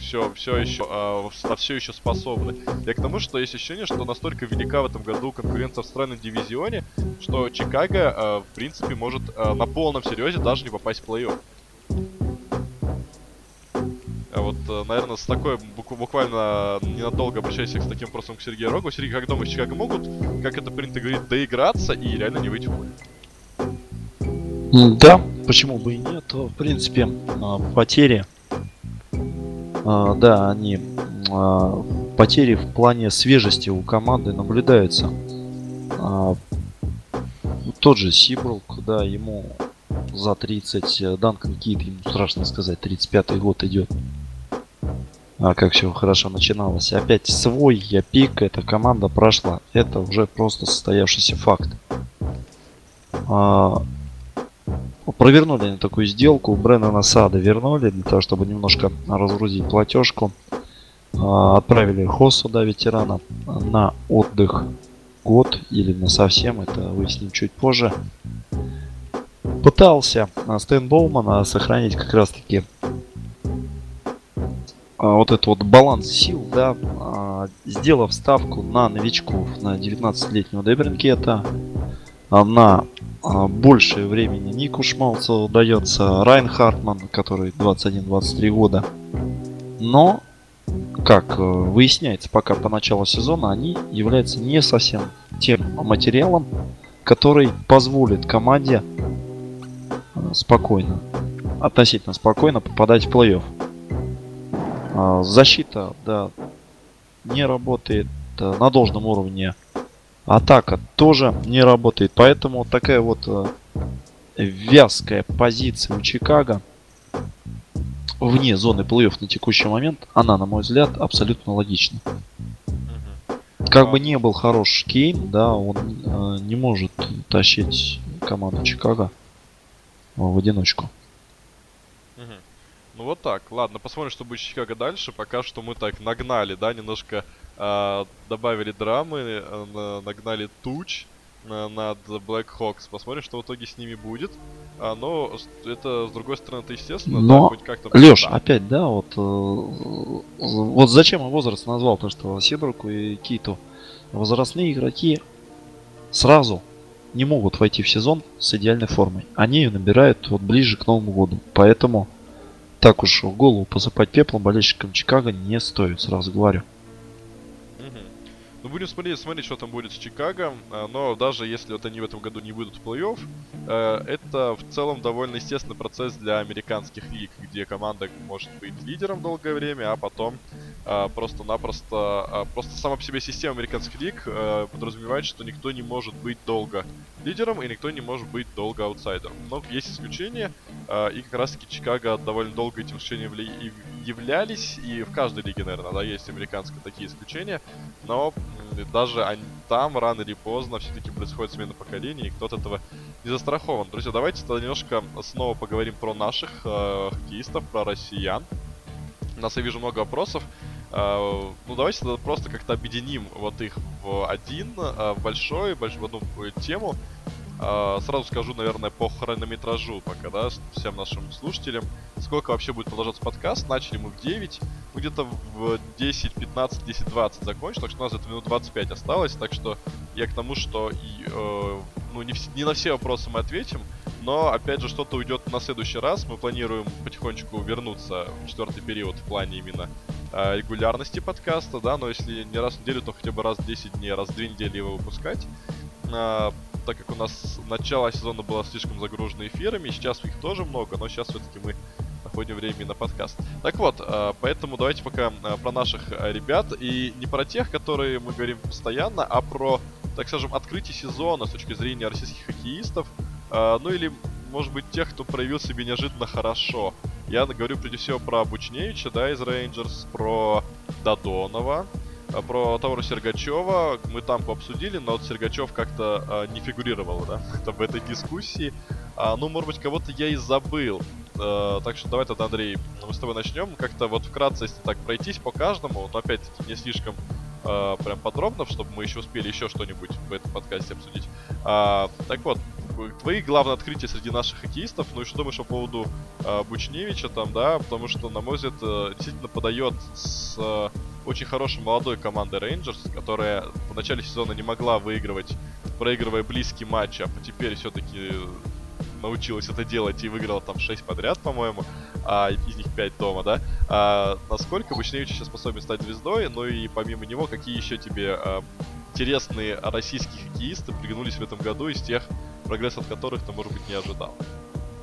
все, все еще, э, все еще способны. Я к тому, что есть ощущение, что настолько велика в этом году конкуренция в странном дивизионе, что Чикаго, э, в принципе, может э, на полном серьезе даже не попасть в плей-офф. А вот, э, наверное, с такой буквально ненадолго обращаюсь с таким вопросом к Сергею Рогу. Сергей, как думаешь, Чикаго могут, как это принято говорить, доиграться и реально не выйти в поле? Да, почему бы и нет. В принципе, а, потери, а, да, они а, потери в плане свежести у команды наблюдаются. Тот же Сибрук, да, ему за 30, Данкан Кит, ему страшно сказать, 35-й год идет а, как все хорошо начиналось. Опять свой я пик, эта команда прошла. Это уже просто состоявшийся факт. А, провернули они такую сделку. Бреннана Сада вернули для того, чтобы немножко разгрузить платежку. А, отправили Хосу, да, ветерана, на отдых год или на совсем, это выясним чуть позже. Пытался Стэн Боумана сохранить как раз таки а, вот этот вот баланс сил, да, а, сделав ставку на новичков, на 19-летнего Дебринкета, а, на большее времени Нику Шмалцеву дается Райан Хартман, который 21-23 года. Но, как э, выясняется пока по началу сезона, они являются не совсем тем материалом, который позволит команде э, спокойно, относительно спокойно попадать в плей-офф. А, защита, да, не работает э, на должном уровне. Атака тоже не работает. Поэтому такая вот э, вязкая позиция у Чикаго вне зоны плей-офф на текущий момент, она, на мой взгляд, абсолютно логична. Как бы не был хорош Кейн, да, он э, не может тащить команду Чикаго в одиночку. Ну вот так, ладно, посмотрим, что будет Чикаго дальше. Пока что мы так нагнали, да, немножко э, добавили драмы, э, нагнали туч э, над Black Hawks. Посмотрим, что в итоге с ними будет. А, но это, с другой стороны, это естественно, но, да, хоть как-то... Лёш, да. опять, да, вот, э, вот зачем я возраст назвал, то что Сидоруку и Киту. Возрастные игроки сразу не могут войти в сезон с идеальной формой. Они ее набирают вот ближе к Новому году. Поэтому так уж в голову посыпать пеплом болельщикам Чикаго не стоит, сразу говорю. Ну, будем смотреть, смотреть, что там будет с Чикаго. А, но даже если вот они в этом году не выйдут в плей-офф, э, это в целом довольно естественный процесс для американских лиг, где команда может быть лидером долгое время, а потом а, просто-напросто... А, просто сама по себе система американских лиг э, подразумевает, что никто не может быть долго лидером и никто не может быть долго аутсайдером. Но есть исключения, и как раз-таки Чикаго довольно долго этим исключением являлись, и в каждой лиге, наверное, да, есть американские такие исключения, но даже они, там рано или поздно все-таки происходит смена поколений, и кто-то этого не застрахован. Друзья, давайте тогда немножко снова поговорим про наших э, хоккеистов, про россиян. У нас я вижу много вопросов. Uh, ну давайте тогда просто как-то объединим вот их в один, uh, большой, больш... в одну тему. А, сразу скажу, наверное, по хронометражу пока, да, всем нашим слушателям. Сколько вообще будет продолжаться подкаст? Начали мы в 9, мы где-то в 10, 15, 10, 20 закончим, так что у нас это минут 25 осталось, так что я к тому, что э, ну, не, не на все вопросы мы ответим, но, опять же, что-то уйдет на следующий раз. Мы планируем потихонечку вернуться в четвертый период в плане именно э, регулярности подкаста, да, но если не раз в неделю, то хотя бы раз в 10 дней, раз в 2 недели его выпускать. А, так как у нас начало сезона было слишком загружено эфирами, сейчас их тоже много, но сейчас все-таки мы находим время на подкаст. Так вот, а, поэтому давайте пока а, про наших а, ребят, и не про тех, которые мы говорим постоянно, а про, так скажем, открытие сезона с точки зрения российских хоккеистов, ну или, может быть, тех, кто проявил себя неожиданно хорошо. Я говорю прежде всего про Бучневича, да, из Рейнджерс, про Додонова, а Про Тауру Сергачева мы там обсудили, но вот Сергачев как-то а, не фигурировал, да, в этой дискуссии. А, ну, может быть, кого-то я и забыл. А, так что давай тогда, Андрей, мы с тобой начнем. Как-то вот вкратце, если так пройтись по каждому, но опять-таки не слишком а, прям подробно, чтобы мы еще успели еще что-нибудь в этом подкасте обсудить. А, так вот, твои главные открытия среди наших хоккеистов, ну и что думаешь по поводу а, Бучневича там, да, потому что, на мой взгляд, э, действительно подает с очень хорошей молодой командой Рейнджерс, которая в начале сезона не могла выигрывать, проигрывая близкий матч, а теперь все-таки научилась это делать и выиграла там 6 подряд, по-моему, а из них 5 дома, да? А, насколько Бучневич сейчас способен стать звездой, ну и помимо него, какие еще тебе а, интересные российские хоккеисты пригнулись в этом году из тех, прогресс от которых ты, может быть, не ожидал?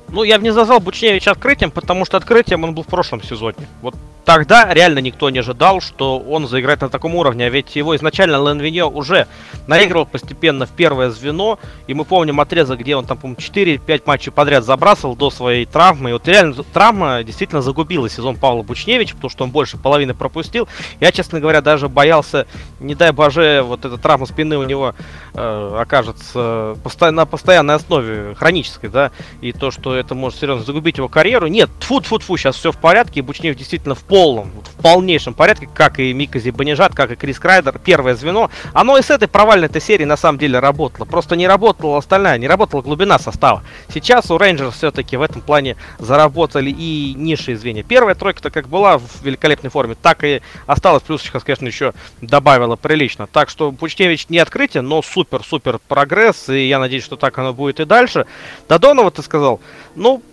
Ну, я бы не назвал Бучневич открытием, потому что открытием он был в прошлом сезоне. Вот тогда реально никто не ожидал, что он заиграет на таком уровне, а ведь его изначально Ленвиньо уже наигрывал постепенно в первое звено, и мы помним отрезок, где он там, по-моему, 4-5 матчей подряд забрасывал до своей травмы, и вот реально травма действительно загубила сезон Павла Бучневича, потому что он больше половины пропустил. Я, честно говоря, даже боялся, не дай боже, вот эта травма спины у него э, окажется посто- на постоянной основе, хронической, да, и то, что это может серьезно загубить его карьеру. Нет, тфу тфу тфу сейчас все в порядке, и Бучневич действительно в полном, в полнейшем порядке, как и Мика Зибанежад, как и Крис Крайдер, первое звено. Оно и с этой провальной этой серии на самом деле работало. Просто не работала остальная, не работала глубина состава. Сейчас у Рейнджерс все-таки в этом плане заработали и низшие звенья. Первая тройка-то как была в великолепной форме, так и осталась. Плюс конечно, еще добавила прилично. Так что Бучневич не открытие, но супер-супер прогресс. И я надеюсь, что так оно будет и дальше. Додонова ты сказал. Ну,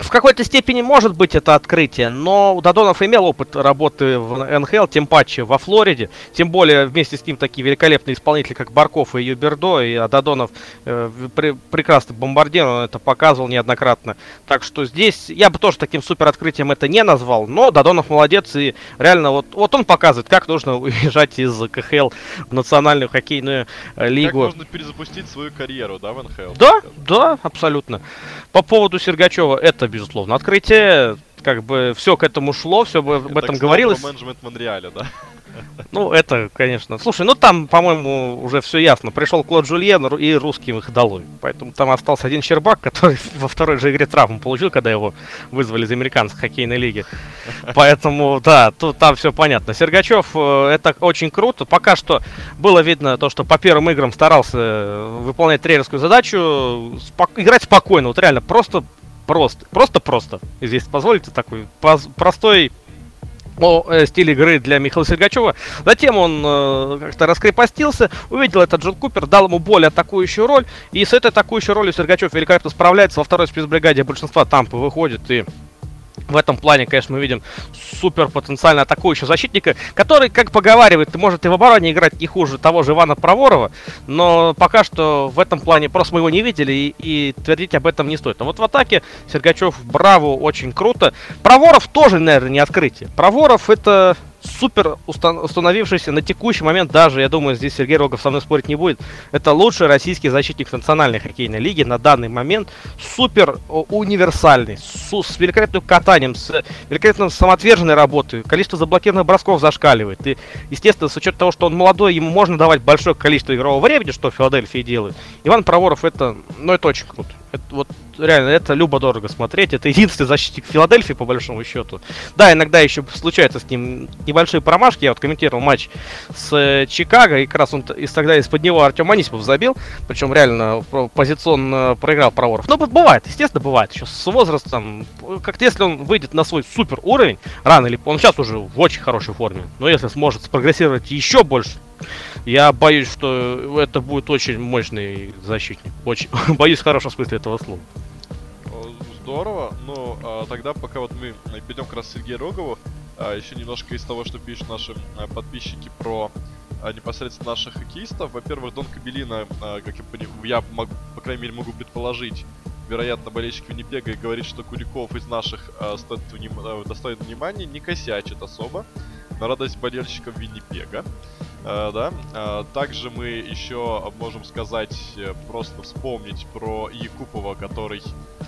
в какой-то степени может быть это открытие, но Додонов имел опыт работы в НХЛ, тем паче во Флориде. Тем более вместе с ним такие великолепные исполнители, как Барков и Юбердо. И а Додонов э, пре- прекрасный бомбардир, он это показывал неоднократно. Так что здесь я бы тоже таким супер открытием это не назвал, но Додонов молодец и реально вот, вот он показывает, как нужно уезжать из КХЛ в национальную хоккейную э, лигу. Как можно перезапустить свою карьеру, да, в НХЛ? Да, да, абсолютно. По поводу Сергачева, это, безусловно, открытие. Как бы все к этому шло, все об Я этом говорилось. Менеджмент Монреаля, да? Ну, это, конечно. Слушай, ну там, по-моему, уже все ясно. Пришел Клод Жульен и русским их долой. Поэтому там остался один Щербак, который во второй же игре травму получил, когда его вызвали из американской хоккейной лиги. Поэтому, да, тут там все понятно. Сергачев, э, это очень круто. Пока что было видно то, что по первым играм старался э, выполнять тренерскую задачу, спок- играть спокойно, вот реально просто просто, просто-просто, если позволите, такой простой о э, стиле игры для Михаила Сергачева. Затем он э, как-то раскрепостился, увидел этот Джон Купер, дал ему более атакующую роль, и с этой атакующей ролью Сергачев великолепно справляется. Во второй спецбригаде большинства Тампы выходит и в этом плане, конечно, мы видим супер потенциально атакующего защитника, который, как поговаривает, может и в обороне играть не хуже того же Ивана Проворова, но пока что в этом плане просто мы его не видели и, и твердить об этом не стоит. Но вот в атаке Сергачев, браво, очень круто. Проворов тоже, наверное, не открытие. Проворов это супер устан- установившийся на текущий момент даже, я думаю, здесь Сергей Рогов со мной спорить не будет, это лучший российский защитник национальной хоккейной лиги на данный момент. Супер универсальный, су- с великолепным катанием, с великолепно самоотверженной работой. Количество заблокированных бросков зашкаливает. И, естественно, с учетом того, что он молодой, ему можно давать большое количество игрового времени, что Филадельфия делает. Иван Проворов это, ну это очень круто. Это, вот реально, это любо-дорого смотреть. Это единственный защитник Филадельфии, по большому счету. Да, иногда еще случаются с ним небольшие промашки. Я вот комментировал матч с э, Чикаго, и как раз он из тогда из-под него Артем Анисимов забил. Причем реально позиционно проиграл Проворов. Но бывает, естественно, бывает. Еще с возрастом, как если он выйдет на свой супер уровень, рано или он сейчас уже в очень хорошей форме. Но если сможет спрогрессировать еще больше, я боюсь, что это будет очень мощный защитник. Очень боюсь в хорошем смысле этого слова. Здорово. Ну, а, тогда пока вот мы перейдем как раз к Сергею Рогову, а, еще немножко из того, что пишут наши а, подписчики про а, непосредственно наших хоккеистов. Во-первых, Дон Кабелина, а, как я, понимаю, я могу, по крайней мере, могу предположить, вероятно, болельщик Виннипега и говорит, что Куликов из наших а, стоит вним... а, достоин внимания, не косячит особо. На радость болельщиков Виннипега. Uh, да. Uh, также мы еще можем сказать, э, просто вспомнить про Якупова, который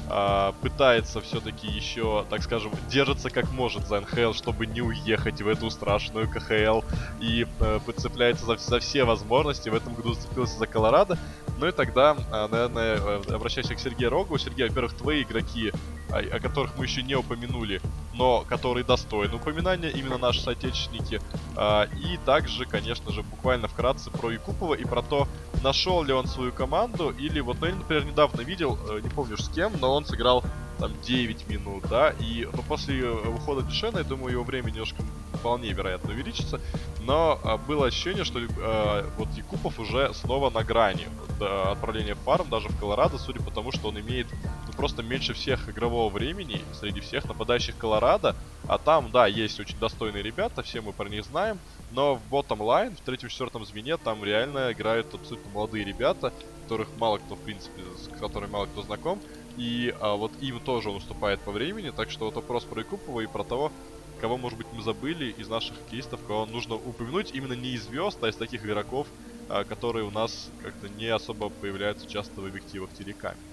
uh, пытается все-таки еще, так скажем, держится как может за НХЛ, чтобы не уехать в эту страшную КХЛ и подцепляется за, за все возможности. В этом году зацепился за Колорадо. Ну и тогда, наверное, э, обращаясь к Сергею Рогу. Сергей, во-первых, твои игроки, о, о которых мы еще не упомянули, но которые достойны упоминания, именно наши соотечественники. И также, конечно, конечно же, буквально вкратце про Якупова и про то, нашел ли он свою команду, или вот, ну, я, например, недавно видел, э, не помню с кем, но он сыграл там 9 минут, да, и ну, после э, ухода Дюшена, я думаю, его время немножко вполне вероятно увеличится, но а, было ощущение, что а, вот Якупов уже снова на грани до отправления в фарм, даже в Колорадо, судя по тому, что он имеет ну, просто меньше всех игрового времени среди всех нападающих Колорадо, а там, да, есть очень достойные ребята, все мы про них знаем, но в bottom line, в третьем-четвертом звене, там реально играют абсолютно молодые ребята, которых мало кто, в принципе, с которыми мало кто знаком. И а, вот им тоже он уступает по времени, так что вот вопрос про Якупова и про того, кого, может быть, мы забыли из наших хоккеистов, кого нужно упомянуть именно не из звезд, а из таких игроков, а, которые у нас как-то не особо появляются часто в объективах телеками.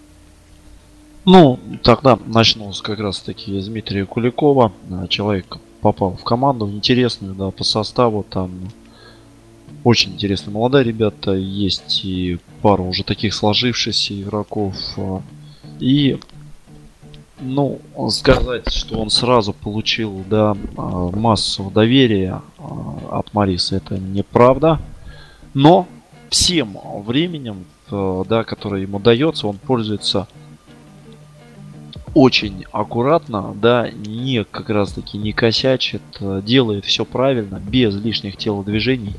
Ну, тогда начну как раз таки с Дмитрия Куликова. А, человек попал в команду интересную, да, по составу там очень интересные молодые ребята. Есть и пару уже таких сложившихся игроков. А, и ну, сказать, что он сразу получил, да, а, массу доверия от Мариса, это неправда. Но всем временем, да, которое ему дается, он пользуется очень аккуратно, да, не как раз таки не косячит, э, делает все правильно, без лишних телодвижений.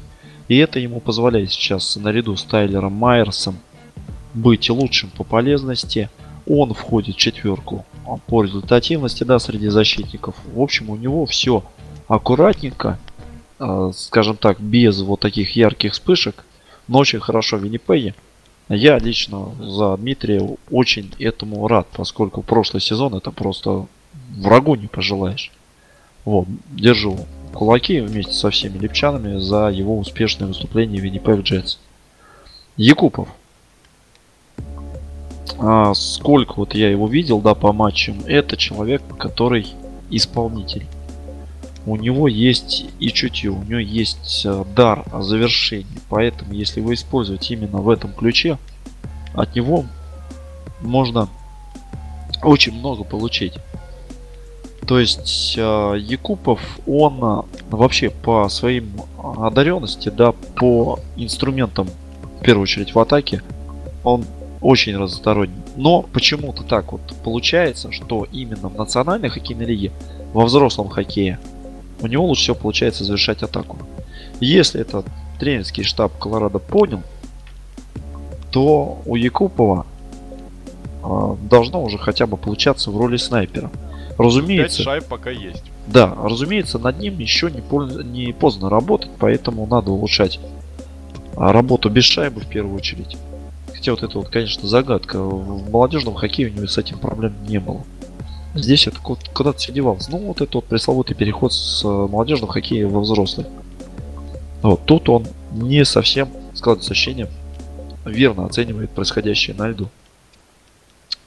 И это ему позволяет сейчас наряду с Тайлером Майерсом быть лучшим по полезности. Он входит в четверку по результативности, да, среди защитников. В общем, у него все аккуратненько, э, скажем так, без вот таких ярких вспышек, но очень хорошо в Виннипеге. Я лично за Дмитрия очень этому рад, поскольку прошлый сезон это просто врагу не пожелаешь. Вот, держу кулаки вместе со всеми липчанами за его успешное выступление в Winnipeg Джетс. Якупов а, сколько вот я его видел, да, по матчам, это человек, который исполнитель. У него есть и чутье, у него есть а, дар завершения. Поэтому, если вы используете именно в этом ключе, от него можно очень много получить. То есть э, Якупов, он э, вообще по своим одаренности, да, по инструментам, в первую очередь в атаке, он очень разносторонний. Но почему-то так вот получается, что именно в национальной хоккейной лиге, во взрослом хоккее, у него лучше всего получается завершать атаку. Если этот тренерский штаб Колорадо понял, то у Якупова э, должно уже хотя бы получаться в роли снайпера. Разумеется. 5 шайб пока есть. Да, разумеется, над ним еще не, не поздно работать, поэтому надо улучшать работу без шайбы в первую очередь. Хотя вот это вот, конечно, загадка. В молодежном хоккее у него с этим проблем не было. Здесь это куда-то все девалось. Ну, вот это вот пресловутый переход с э, молодежного хоккея во взрослый. Вот тут он не совсем, складывается ощущение, верно оценивает происходящее на льду.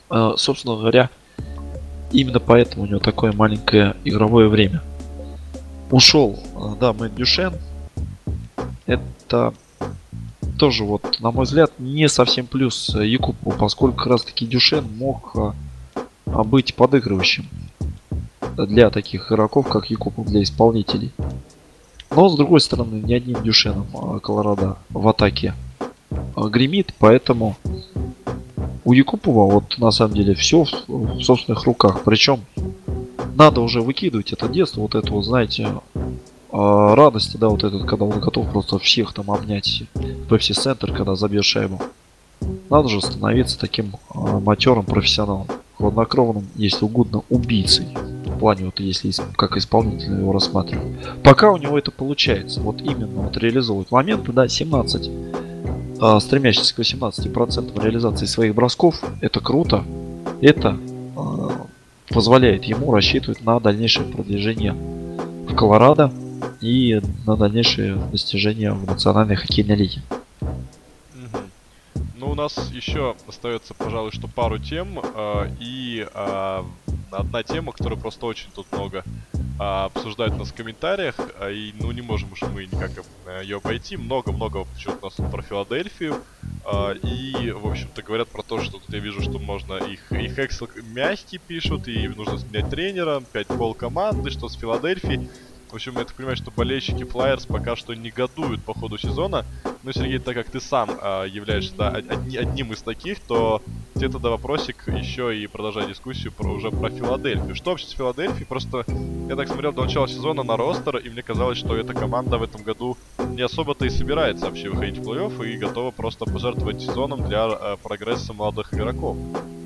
А, собственно говоря, именно поэтому у него такое маленькое игровое время. Ушел, э, да, Мэтт Дюшен. Это тоже вот, на мой взгляд, не совсем плюс э, Якупу, поскольку как раз таки Дюшен мог а, быть подыгрывающим для таких игроков, как Якупов, для исполнителей. Но, с другой стороны, ни одним Дюшеном а, Колорадо в атаке а, гремит, поэтому у Якупова вот на самом деле все в, собственных руках. Причем надо уже выкидывать это детство, вот это вот, знаете, а, радости, да, вот этот, когда он готов просто всех там обнять в Пепси Центр, когда забьет шайбу. Надо же становиться таким матерым профессионалом, хладнокровным, если угодно, убийцей. В плане, вот если как исполнитель его рассматривать. Пока у него это получается, вот именно вот реализовывать моменты, да, 17, а, стремящийся к 18% реализации своих бросков, это круто, это а, позволяет ему рассчитывать на дальнейшее продвижение в Колорадо и на дальнейшее достижение в национальной хоккейной лиге. Ну, у нас еще остается, пожалуй, что пару тем. э, и э, одна тема, которую просто очень тут много а, обсуждают у нас в комментариях. а, и, ну, не можем уж мы никак ее обойти. Много-много почему-то у нас тут про Филадельфию. а, и, в общем-то, говорят про то, что тут я вижу, что можно их, их Excel мягкий пишут, и нужно сменять тренера, 5 пол команды, что с Филадельфией. В общем, я так понимаю, что болельщики Флайерс пока что негодуют по ходу сезона. Ну, Сергей, так как ты сам а, являешься да, одни- одним из таких, то тебе тогда вопросик еще и продолжая дискуссию про, уже про Филадельфию. Что вообще с Филадельфией? Просто я так смотрел до начала сезона на ростер, и мне казалось, что эта команда в этом году не особо-то и собирается вообще выходить в плей-офф и готова просто пожертвовать сезоном для э, прогресса молодых игроков.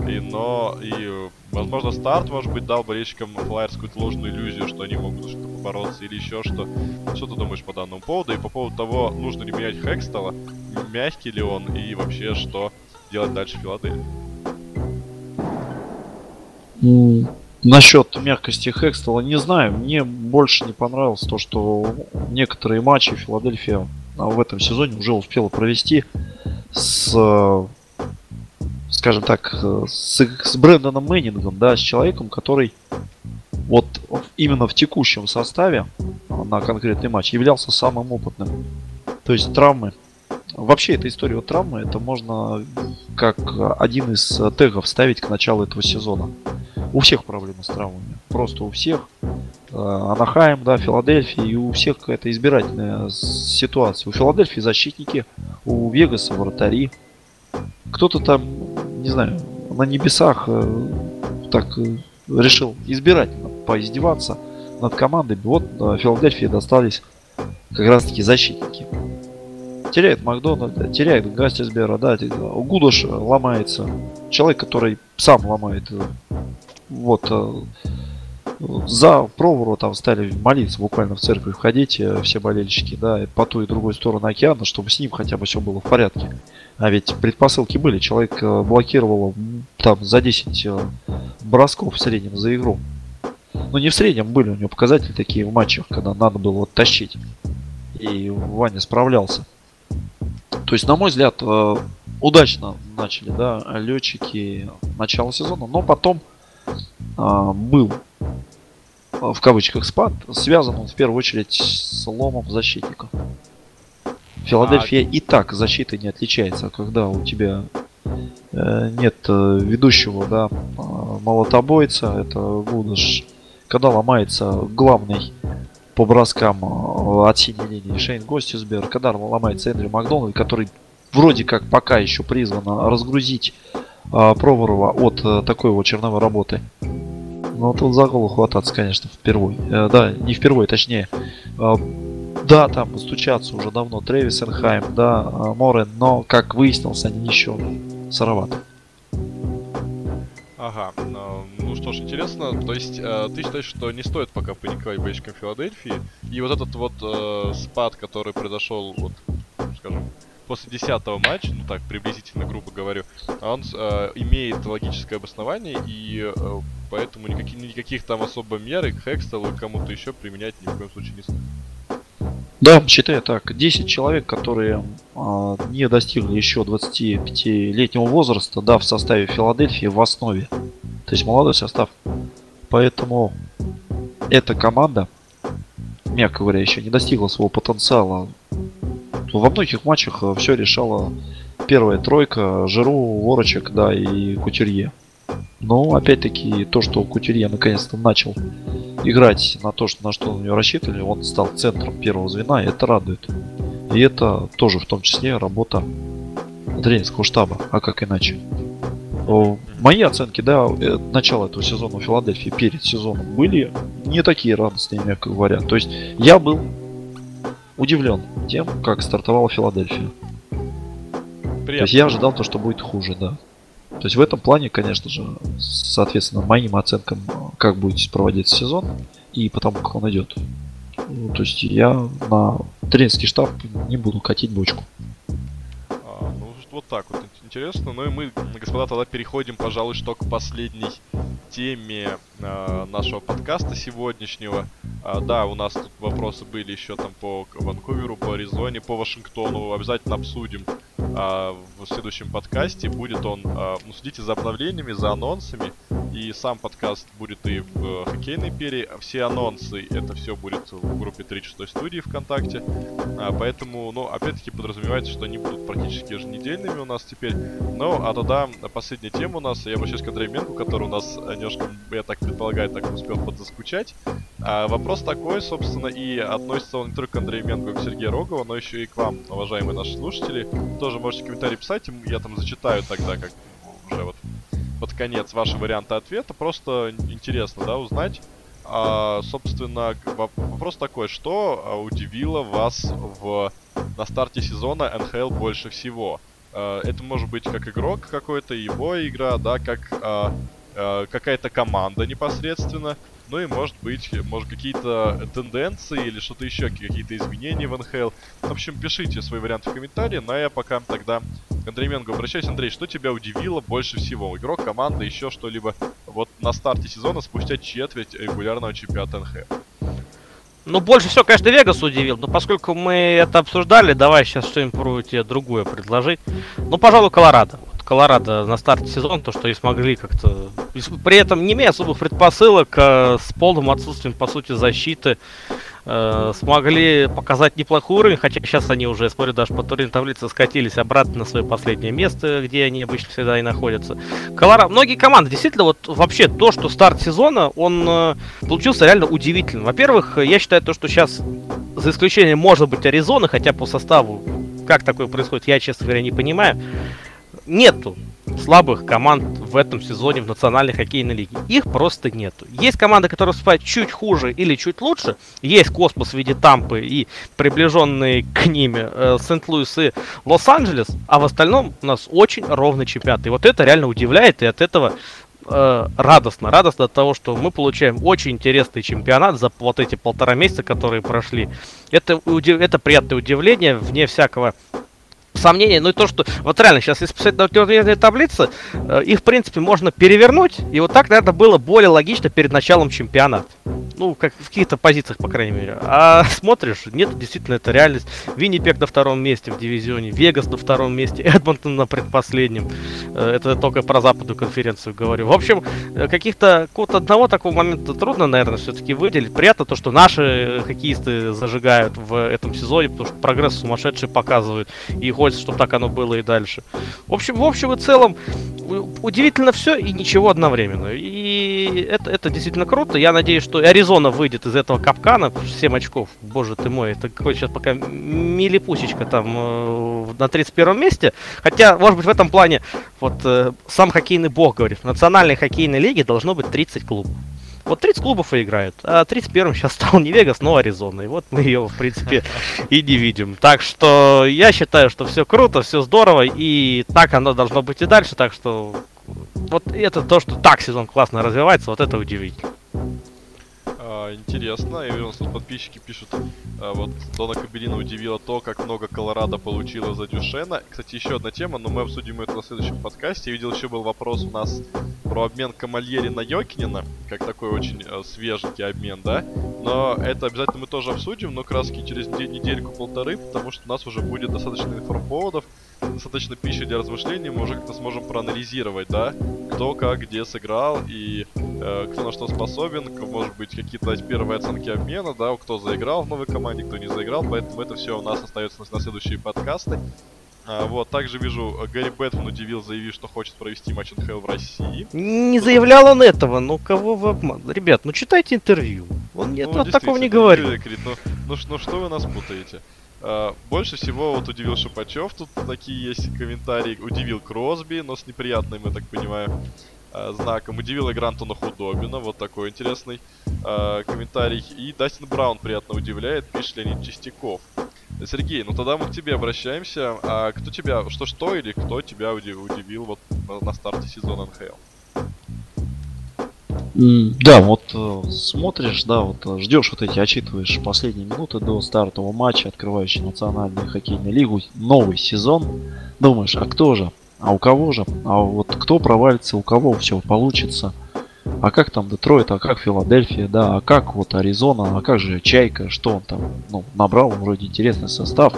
И, но, и, э, возможно, старт, может быть, дал болельщикам Флайерс какую-то ложную иллюзию, что они могут что-то побороться или еще что. Что ты думаешь по данному поводу? И по поводу того, нужно ли менять Хекстела, мягкий ли он, и вообще, что делать дальше в Филадельфии? Насчет мягкости Хекстела не знаю. Мне больше не понравилось то, что некоторые матчи Филадельфия а, в этом сезоне уже успела провести с, скажем так, э, с, с Брэндоном Мэннингом, да, с человеком, который вот именно в текущем составе а, на конкретный матч являлся самым опытным. То есть травмы. Вообще эта история вот травмы, это можно как один из тегов ставить к началу этого сезона. У всех проблемы с травмами. Просто у всех. Э, Анахайм, да, Филадельфия, и у всех какая-то избирательная ситуация. У Филадельфии защитники, у Вегаса вратари. Кто-то там, не знаю, на небесах э, так э, решил избирательно поиздеваться над командами. Вот э, Филадельфии достались как раз таки защитники. Теряет Макдональда, теряет Гастисбера, да, те- Гудош э, ломается. Человек, который сам ломает э, вот э, за Провору там стали молиться буквально в церковь ходить э, все болельщики, да, по ту и другой сторону океана, чтобы с ним хотя бы все было в порядке. А ведь предпосылки были, человек э, блокировал там за 10 э, бросков в среднем за игру. Ну не в среднем были у него показатели такие в матчах, когда надо было вот тащить. И Ваня справлялся. То есть, на мой взгляд, э, удачно начали, да, летчики начало сезона, но потом а, был а, в кавычках спад, связан он в первую очередь с ломом защитников. Филадельфия и так защитой не отличается, а когда у тебя э, нет э, ведущего, да, а, молотобойца, это Гудаш, когда ломается главный по броскам э, от синей линии Шейн Гостисбер, когда ломается Эндрю Макдональд, который вроде как пока еще призван разгрузить а, Проворова от э, такой вот черновой работы. Ну, тут за голову хвататься, конечно, впервой. Э, да, не впервой, точнее. Э, да, там постучаться уже давно Трэвис Энхайм, да, э, Морен, но, как выяснилось, они еще сыроваты. Ага, что ж, интересно. То есть, э, ты считаешь, что не стоит пока паниковать болельщикам Филадельфии? И вот этот вот э, спад, который произошел, вот, скажем, после десятого матча, ну так, приблизительно, грубо говорю, он э, имеет логическое обоснование, и э, поэтому никаких, никаких там особо мер и к Хекстелу и кому-то еще применять ни в коем случае не стоит. Да, считаю так. 10 человек, которые а, не достигли еще 25-летнего возраста, да, в составе Филадельфии в основе. То есть молодой состав. Поэтому эта команда, мягко говоря, еще не достигла своего потенциала. во многих матчах все решала первая тройка, Жиру, Ворочек, да, и Кутюрье. Но, опять-таки, то, что Кутюрье наконец-то начал играть на то, на что на него рассчитывали, он стал центром первого звена, и это радует. И это тоже в том числе работа тренерского штаба, а как иначе. Мои оценки, да, э, начало этого сезона в Филадельфии перед сезоном были не такие радостные, мягко говоря. То есть я был удивлен тем, как стартовала Филадельфия. Приятно. То есть я ожидал то, что будет хуже, да. То есть в этом плане, конечно же, соответственно, моим оценкам, как будет проводиться сезон и потому, как он идет. Ну, то есть я на тренерский штаб не буду катить бочку. А, ну, вот так вот интересно. Ну и мы, господа, тогда переходим, пожалуй, что к последней теме э, нашего подкаста сегодняшнего. А, да, у нас тут вопросы были еще там по Ванкуверу, по Аризоне, по Вашингтону. Обязательно обсудим а, в следующем подкасте. Будет он, а, ну, следите за обновлениями, за анонсами. И сам подкаст будет и в э, хоккейной пере. Все анонсы, это все будет в группе 36 студии ВКонтакте. А, поэтому, ну, опять-таки подразумевается, что они будут практически еженедельными у нас теперь. Ну, а тогда последняя тема у нас. Я обращаюсь к Андрею Менку, который у нас немножко, я так предполагаю, так успел подзаскучать. А, вопрос такой, собственно, и относится он не только к Андрею Менгу и к Сергею Рогову, но еще и к вам, уважаемые наши слушатели. Тоже можете комментарии писать, я там зачитаю тогда, как уже вот под конец ваши варианты ответа. Просто интересно, да, узнать. А, собственно, вопрос такой, что а, удивило вас в, на старте сезона НХЛ больше всего? А, это может быть как игрок какой-то, его игра, да, как а, а, какая-то команда непосредственно, ну и может быть, может какие-то тенденции или что-то еще, какие-то изменения в НХЛ. В общем, пишите свои варианты в комментарии, но я пока тогда к Андрею Менгу обращаюсь. Андрей, что тебя удивило больше всего? Игрок, команда, еще что-либо вот на старте сезона спустя четверть регулярного чемпионата НХЛ? Ну, больше всего, конечно, Вегас удивил, но поскольку мы это обсуждали, давай сейчас что-нибудь тебе другое предложить. Ну, пожалуй, Колорадо. Колорадо на старте сезона, то, что и смогли как-то... При этом не имея особых предпосылок, э, с полным отсутствием, по сути, защиты, э, смогли показать неплохой уровень, хотя сейчас они уже, я смотрю, даже по турнирной таблице скатились обратно на свое последнее место, где они обычно всегда и находятся. Колорадо... Многие команды, действительно, вот вообще то, что старт сезона, он э, получился реально удивительным. Во-первых, я считаю то, что сейчас, за исключением, может быть, Аризоны, хотя по составу, как такое происходит, я, честно говоря, не понимаю нету слабых команд в этом сезоне в Национальной хоккейной лиге. Их просто нету. Есть команды, которые выступают чуть хуже или чуть лучше. Есть Космос в виде Тампы и приближенные к ними э, Сент-Луис и Лос-Анджелес. А в остальном у нас очень ровный чемпионат. И вот это реально удивляет. И от этого э, радостно. Радостно от того, что мы получаем очень интересный чемпионат за вот эти полтора месяца, которые прошли. Это, это приятное удивление, вне всякого сомнения, ну и то, что вот реально сейчас, если посмотреть на турнирные таблицы, э, их, в принципе, можно перевернуть, и вот так, наверное, было более логично перед началом чемпионата. Ну, как в каких-то позициях, по крайней мере. А смотришь, нет, действительно, это реальность. Виннипек на втором месте в дивизионе, Вегас на втором месте, Эдмонтон на предпоследнем. Э, это только про западную конференцию говорю. В общем, э, каких-то, какого-то одного такого момента трудно, наверное, все-таки выделить. Приятно то, что наши хоккеисты зажигают в этом сезоне, потому что прогресс сумасшедший показывают. И хоть хочется, чтобы так оно было и дальше. В общем, в общем и целом, удивительно все и ничего одновременно. И это, это действительно круто. Я надеюсь, что Аризона выйдет из этого капкана. 7 очков, боже ты мой. Это какой сейчас пока милипусечка там э, на 31 месте. Хотя, может быть, в этом плане вот э, сам хоккейный бог говорит, в национальной хоккейной лиге должно быть 30 клубов. Вот 30 клубов и играют. А 31-м сейчас стал не Вегас, но Аризона. И вот мы ее, в принципе, и не видим. Так что я считаю, что все круто, все здорово. И так оно должно быть и дальше. Так что вот это то, что так сезон классно развивается, вот это удивительно. А, интересно. Я вижу, тут подписчики пишут, а, вот Дона Кабелина удивила то, как много Колорадо получила за Дюшена. Кстати, еще одна тема, но мы обсудим это на следующем подкасте. Я видел, еще был вопрос у нас про обмен Камальери на Йокинина, как такой очень э, свеженький обмен, да? Но это обязательно мы тоже обсудим, но краски через недельку-полторы, потому что у нас уже будет достаточно информповодов достаточно пищи для размышлений, мы уже как-то сможем проанализировать, да, кто как где сыграл и э, кто на что способен, может быть какие-то дать первые оценки обмена, да, кто заиграл в новой команде, кто не заиграл, поэтому это все у нас остается на, следующие подкасты. А, вот, также вижу, э, Гарри Бэтмен удивил, заявив, что хочет провести матч НХЛ в России. Не заявлял он этого, ну кого вы обман... Ребят, ну читайте интервью. Он нет, Ну, от такого не говорит, ну, ну, ш- ну что вы нас путаете? А, больше всего вот удивил Шипачев, тут такие есть комментарии. Удивил Кросби, но с неприятным, я так понимаю, а, знаком. Удивил и Грантона Худобина, вот такой интересный а, комментарий. И Дастин Браун приятно удивляет, пишет Леонид Чистяков. Сергей, ну тогда мы к тебе обращаемся. А кто тебя, что что или кто тебя удив- удивил вот на, на старте сезона НХЛ? Да, вот э, смотришь, да, вот э, ждешь вот эти, отчитываешь последние минуты до стартового матча, открывающий национальную хоккейную лигу, новый сезон. Думаешь, а кто же? А у кого же? А вот кто провалится, у кого все получится? А как там Детройт, а как Филадельфия, да, а как вот Аризона, а как же Чайка, что он там, ну, набрал вроде интересный состав,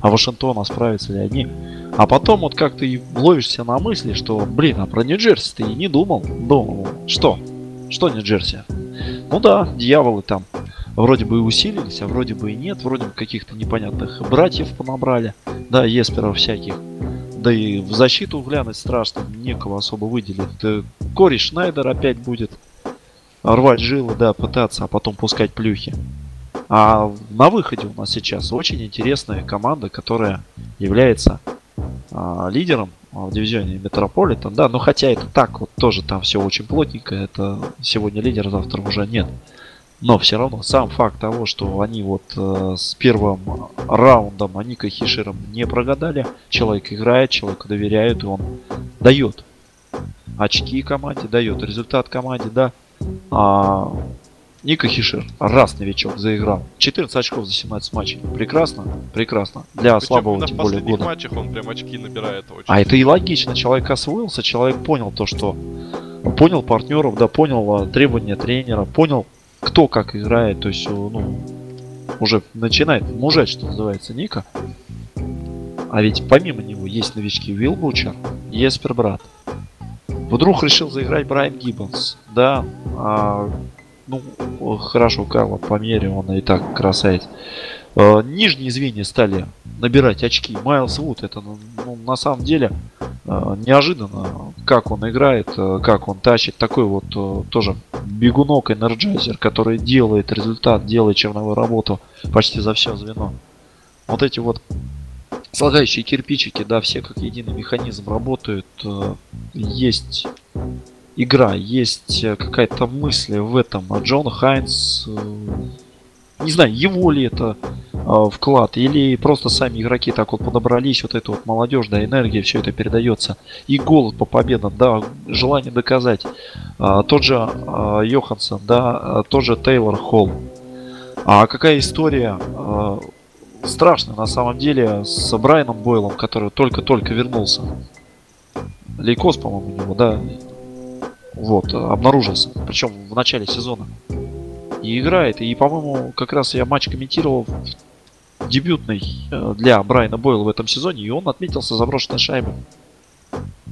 а Вашингтон, а справятся ли они? А потом вот как ты ловишься на мысли, что, блин, а про Нью-Джерси ты и не думал? Думал, что? Что Нью-Джерси? Ну да, дьяволы там вроде бы и усилились, а вроде бы и нет. Вроде бы каких-то непонятных братьев понабрали. Да, есперов всяких. Да и в защиту глянуть страшно, некого особо выделить. Кори Шнайдер опять будет рвать жилы, да, пытаться, а потом пускать плюхи. А на выходе у нас сейчас очень интересная команда, которая является а, лидером в дивизионе Метрополитен, да, но хотя это так, вот тоже там все очень плотненько, это сегодня лидер, завтра уже нет. Но все равно сам факт того, что они вот э, с первым раундом Аника Хишером не прогадали, человек играет, человеку доверяют, и он дает очки команде, дает результат команде, да. А Ника Хишер, раз новичок, заиграл. 14 очков за 17 матчей. Прекрасно, прекрасно. Для Причем слабого, тем более, года. матчах он прям очки набирает очень. А это и логично. Человек освоился, человек понял то, что понял партнеров, да, понял а, требования тренера, понял, кто как играет, то есть, э, ну, уже начинает мужать, что называется, Ника. А ведь помимо него есть новички Уилл Бучер, Еспер Брат. Вдруг решил заиграть Брайан Гиббонс. Да, а, ну, хорошо, Карла по мере, он и так красавец. Э, Нижние звенья стали набирать очки. Майлз Вуд, это ну, ну, на самом деле э, неожиданно, как он играет, э, как он тащит. Такой вот тоже бегунок, энерджайзер, который делает результат, делает черновую работу почти за все звено. Вот эти вот слагающие кирпичики, да, все как единый механизм работают. Есть игра, есть э, какая-то мысль в этом. А Джон Хайнс, э, не знаю, его ли это э, вклад, или просто сами игроки так вот подобрались, вот эта вот молодежь, да, энергия, все это передается. И голод по победам, да, желание доказать. А, тот же а, Йоханссон, да, а, тот же Тейлор Холл. А какая история а, страшная на самом деле с Брайаном Бойлом, который только-только вернулся. Лейкоз, по-моему, у него, да, вот, обнаружился. Причем в начале сезона. И играет. И, по-моему, как раз я матч комментировал дебютный э, для Брайана Бойла в этом сезоне, и он отметился заброшенной шайбой.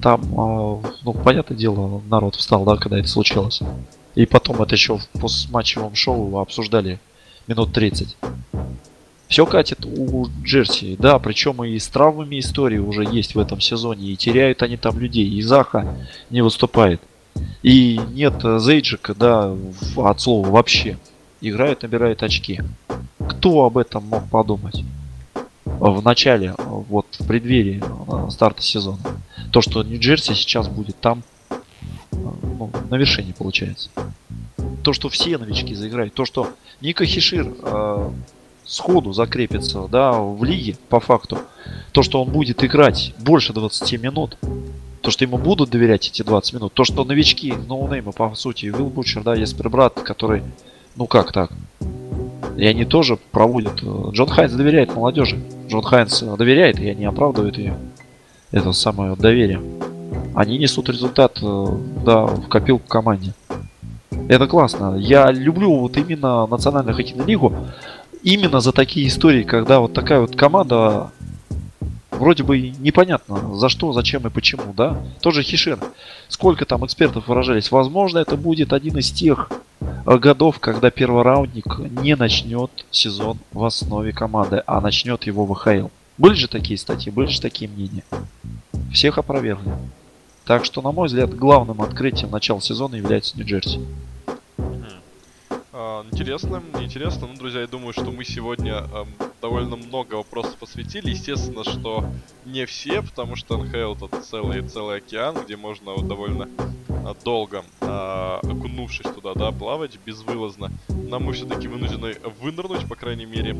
Там, э, ну, понятное дело, народ встал, да, когда это случилось. И потом это еще в постматчевом шоу обсуждали минут 30. Все катит у Джерси, да, причем и с травмами истории уже есть в этом сезоне, и теряют они там людей, и Заха не выступает. И нет э, Зейджика, да, от слова вообще. Играет, набирает очки. Кто об этом мог подумать? В начале, э, вот в преддверии э, старта сезона. То, что Нью-Джерси сейчас будет там ну, на вершине получается. То, что все новички заиграют. То, что Ника Хишир э, сходу закрепится да, в лиге по факту. То, что он будет играть больше 20 минут. То, что ему будут доверять эти 20 минут. То, что новички, ноунеймы, по сути, Вилл Бучер, да, Еспер Брат, который, ну как так? И они тоже проводят. э, Джон Хайнс доверяет молодежи. Джон Хайнс э, доверяет, и они оправдывают ее. Это самое доверие. Они несут результат, э, да, в копилку команде. Это классно. Я люблю вот именно Национальную хоккейную лигу. Именно за такие истории, когда вот такая вот команда Вроде бы непонятно, за что, зачем и почему, да? Тоже Хишин. Сколько там экспертов выражались? Возможно, это будет один из тех э, годов, когда первый раундник не начнет сезон в основе команды, а начнет его в ВХЛ. Были же такие статьи, были же такие мнения. Всех опровергли. Так что, на мой взгляд, главным открытием начала сезона является Нью-Джерси. Мгм. А, Интересно, интересно. Ну, друзья, я думаю, что мы сегодня эм, довольно много вопросов посвятили. Естественно, что не все, потому что НХЛ это целый, целый океан, где можно вот довольно а, долго, а, окунувшись туда, да, плавать безвылазно. Но мы все-таки вынуждены вынырнуть, по крайней мере,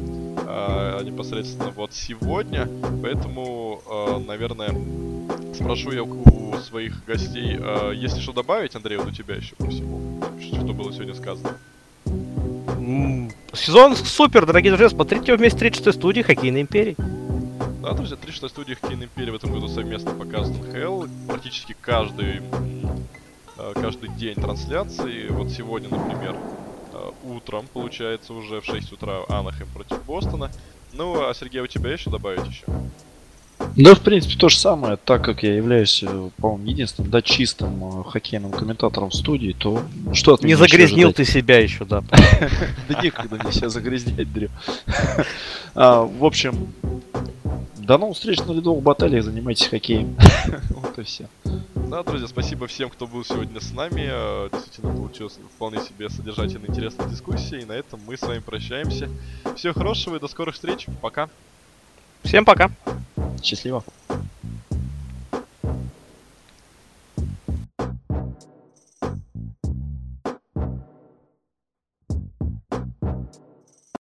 а, непосредственно вот сегодня. Поэтому, а, наверное, спрошу я у своих гостей, а, есть что добавить, Андрей, вот у тебя еще по всему, что было сегодня сказано? Сезон супер, дорогие друзья. Смотрите вместе 36 студии Хоккейной Империи. Да, друзья, 36 студии Хоккейной Империи в этом году совместно показан НХЛ. Практически каждый, э, каждый день трансляции. Вот сегодня, например, э, утром, получается, уже в 6 утра Анахем против Бостона. Ну, а Сергей, у тебя что добавить еще? Да, в принципе, то же самое, так как я являюсь, э, по-моему, единственным, да, чистым э, хоккейным комментатором в студии, то что от Не загрязнил ты себя еще, да. Да некогда мне себя загрязнять, Дрю. А, В общем, до новых встреч на ледовых баталиях, занимайтесь хоккеем. Вот и все. Да, друзья, спасибо всем, кто был сегодня с нами. Э, Действительно, получилась вполне себе содержательная, интересная дискуссия. И на этом мы с вами прощаемся. Всего хорошего и до скорых встреч. Пока. Всем пока. Счастливо.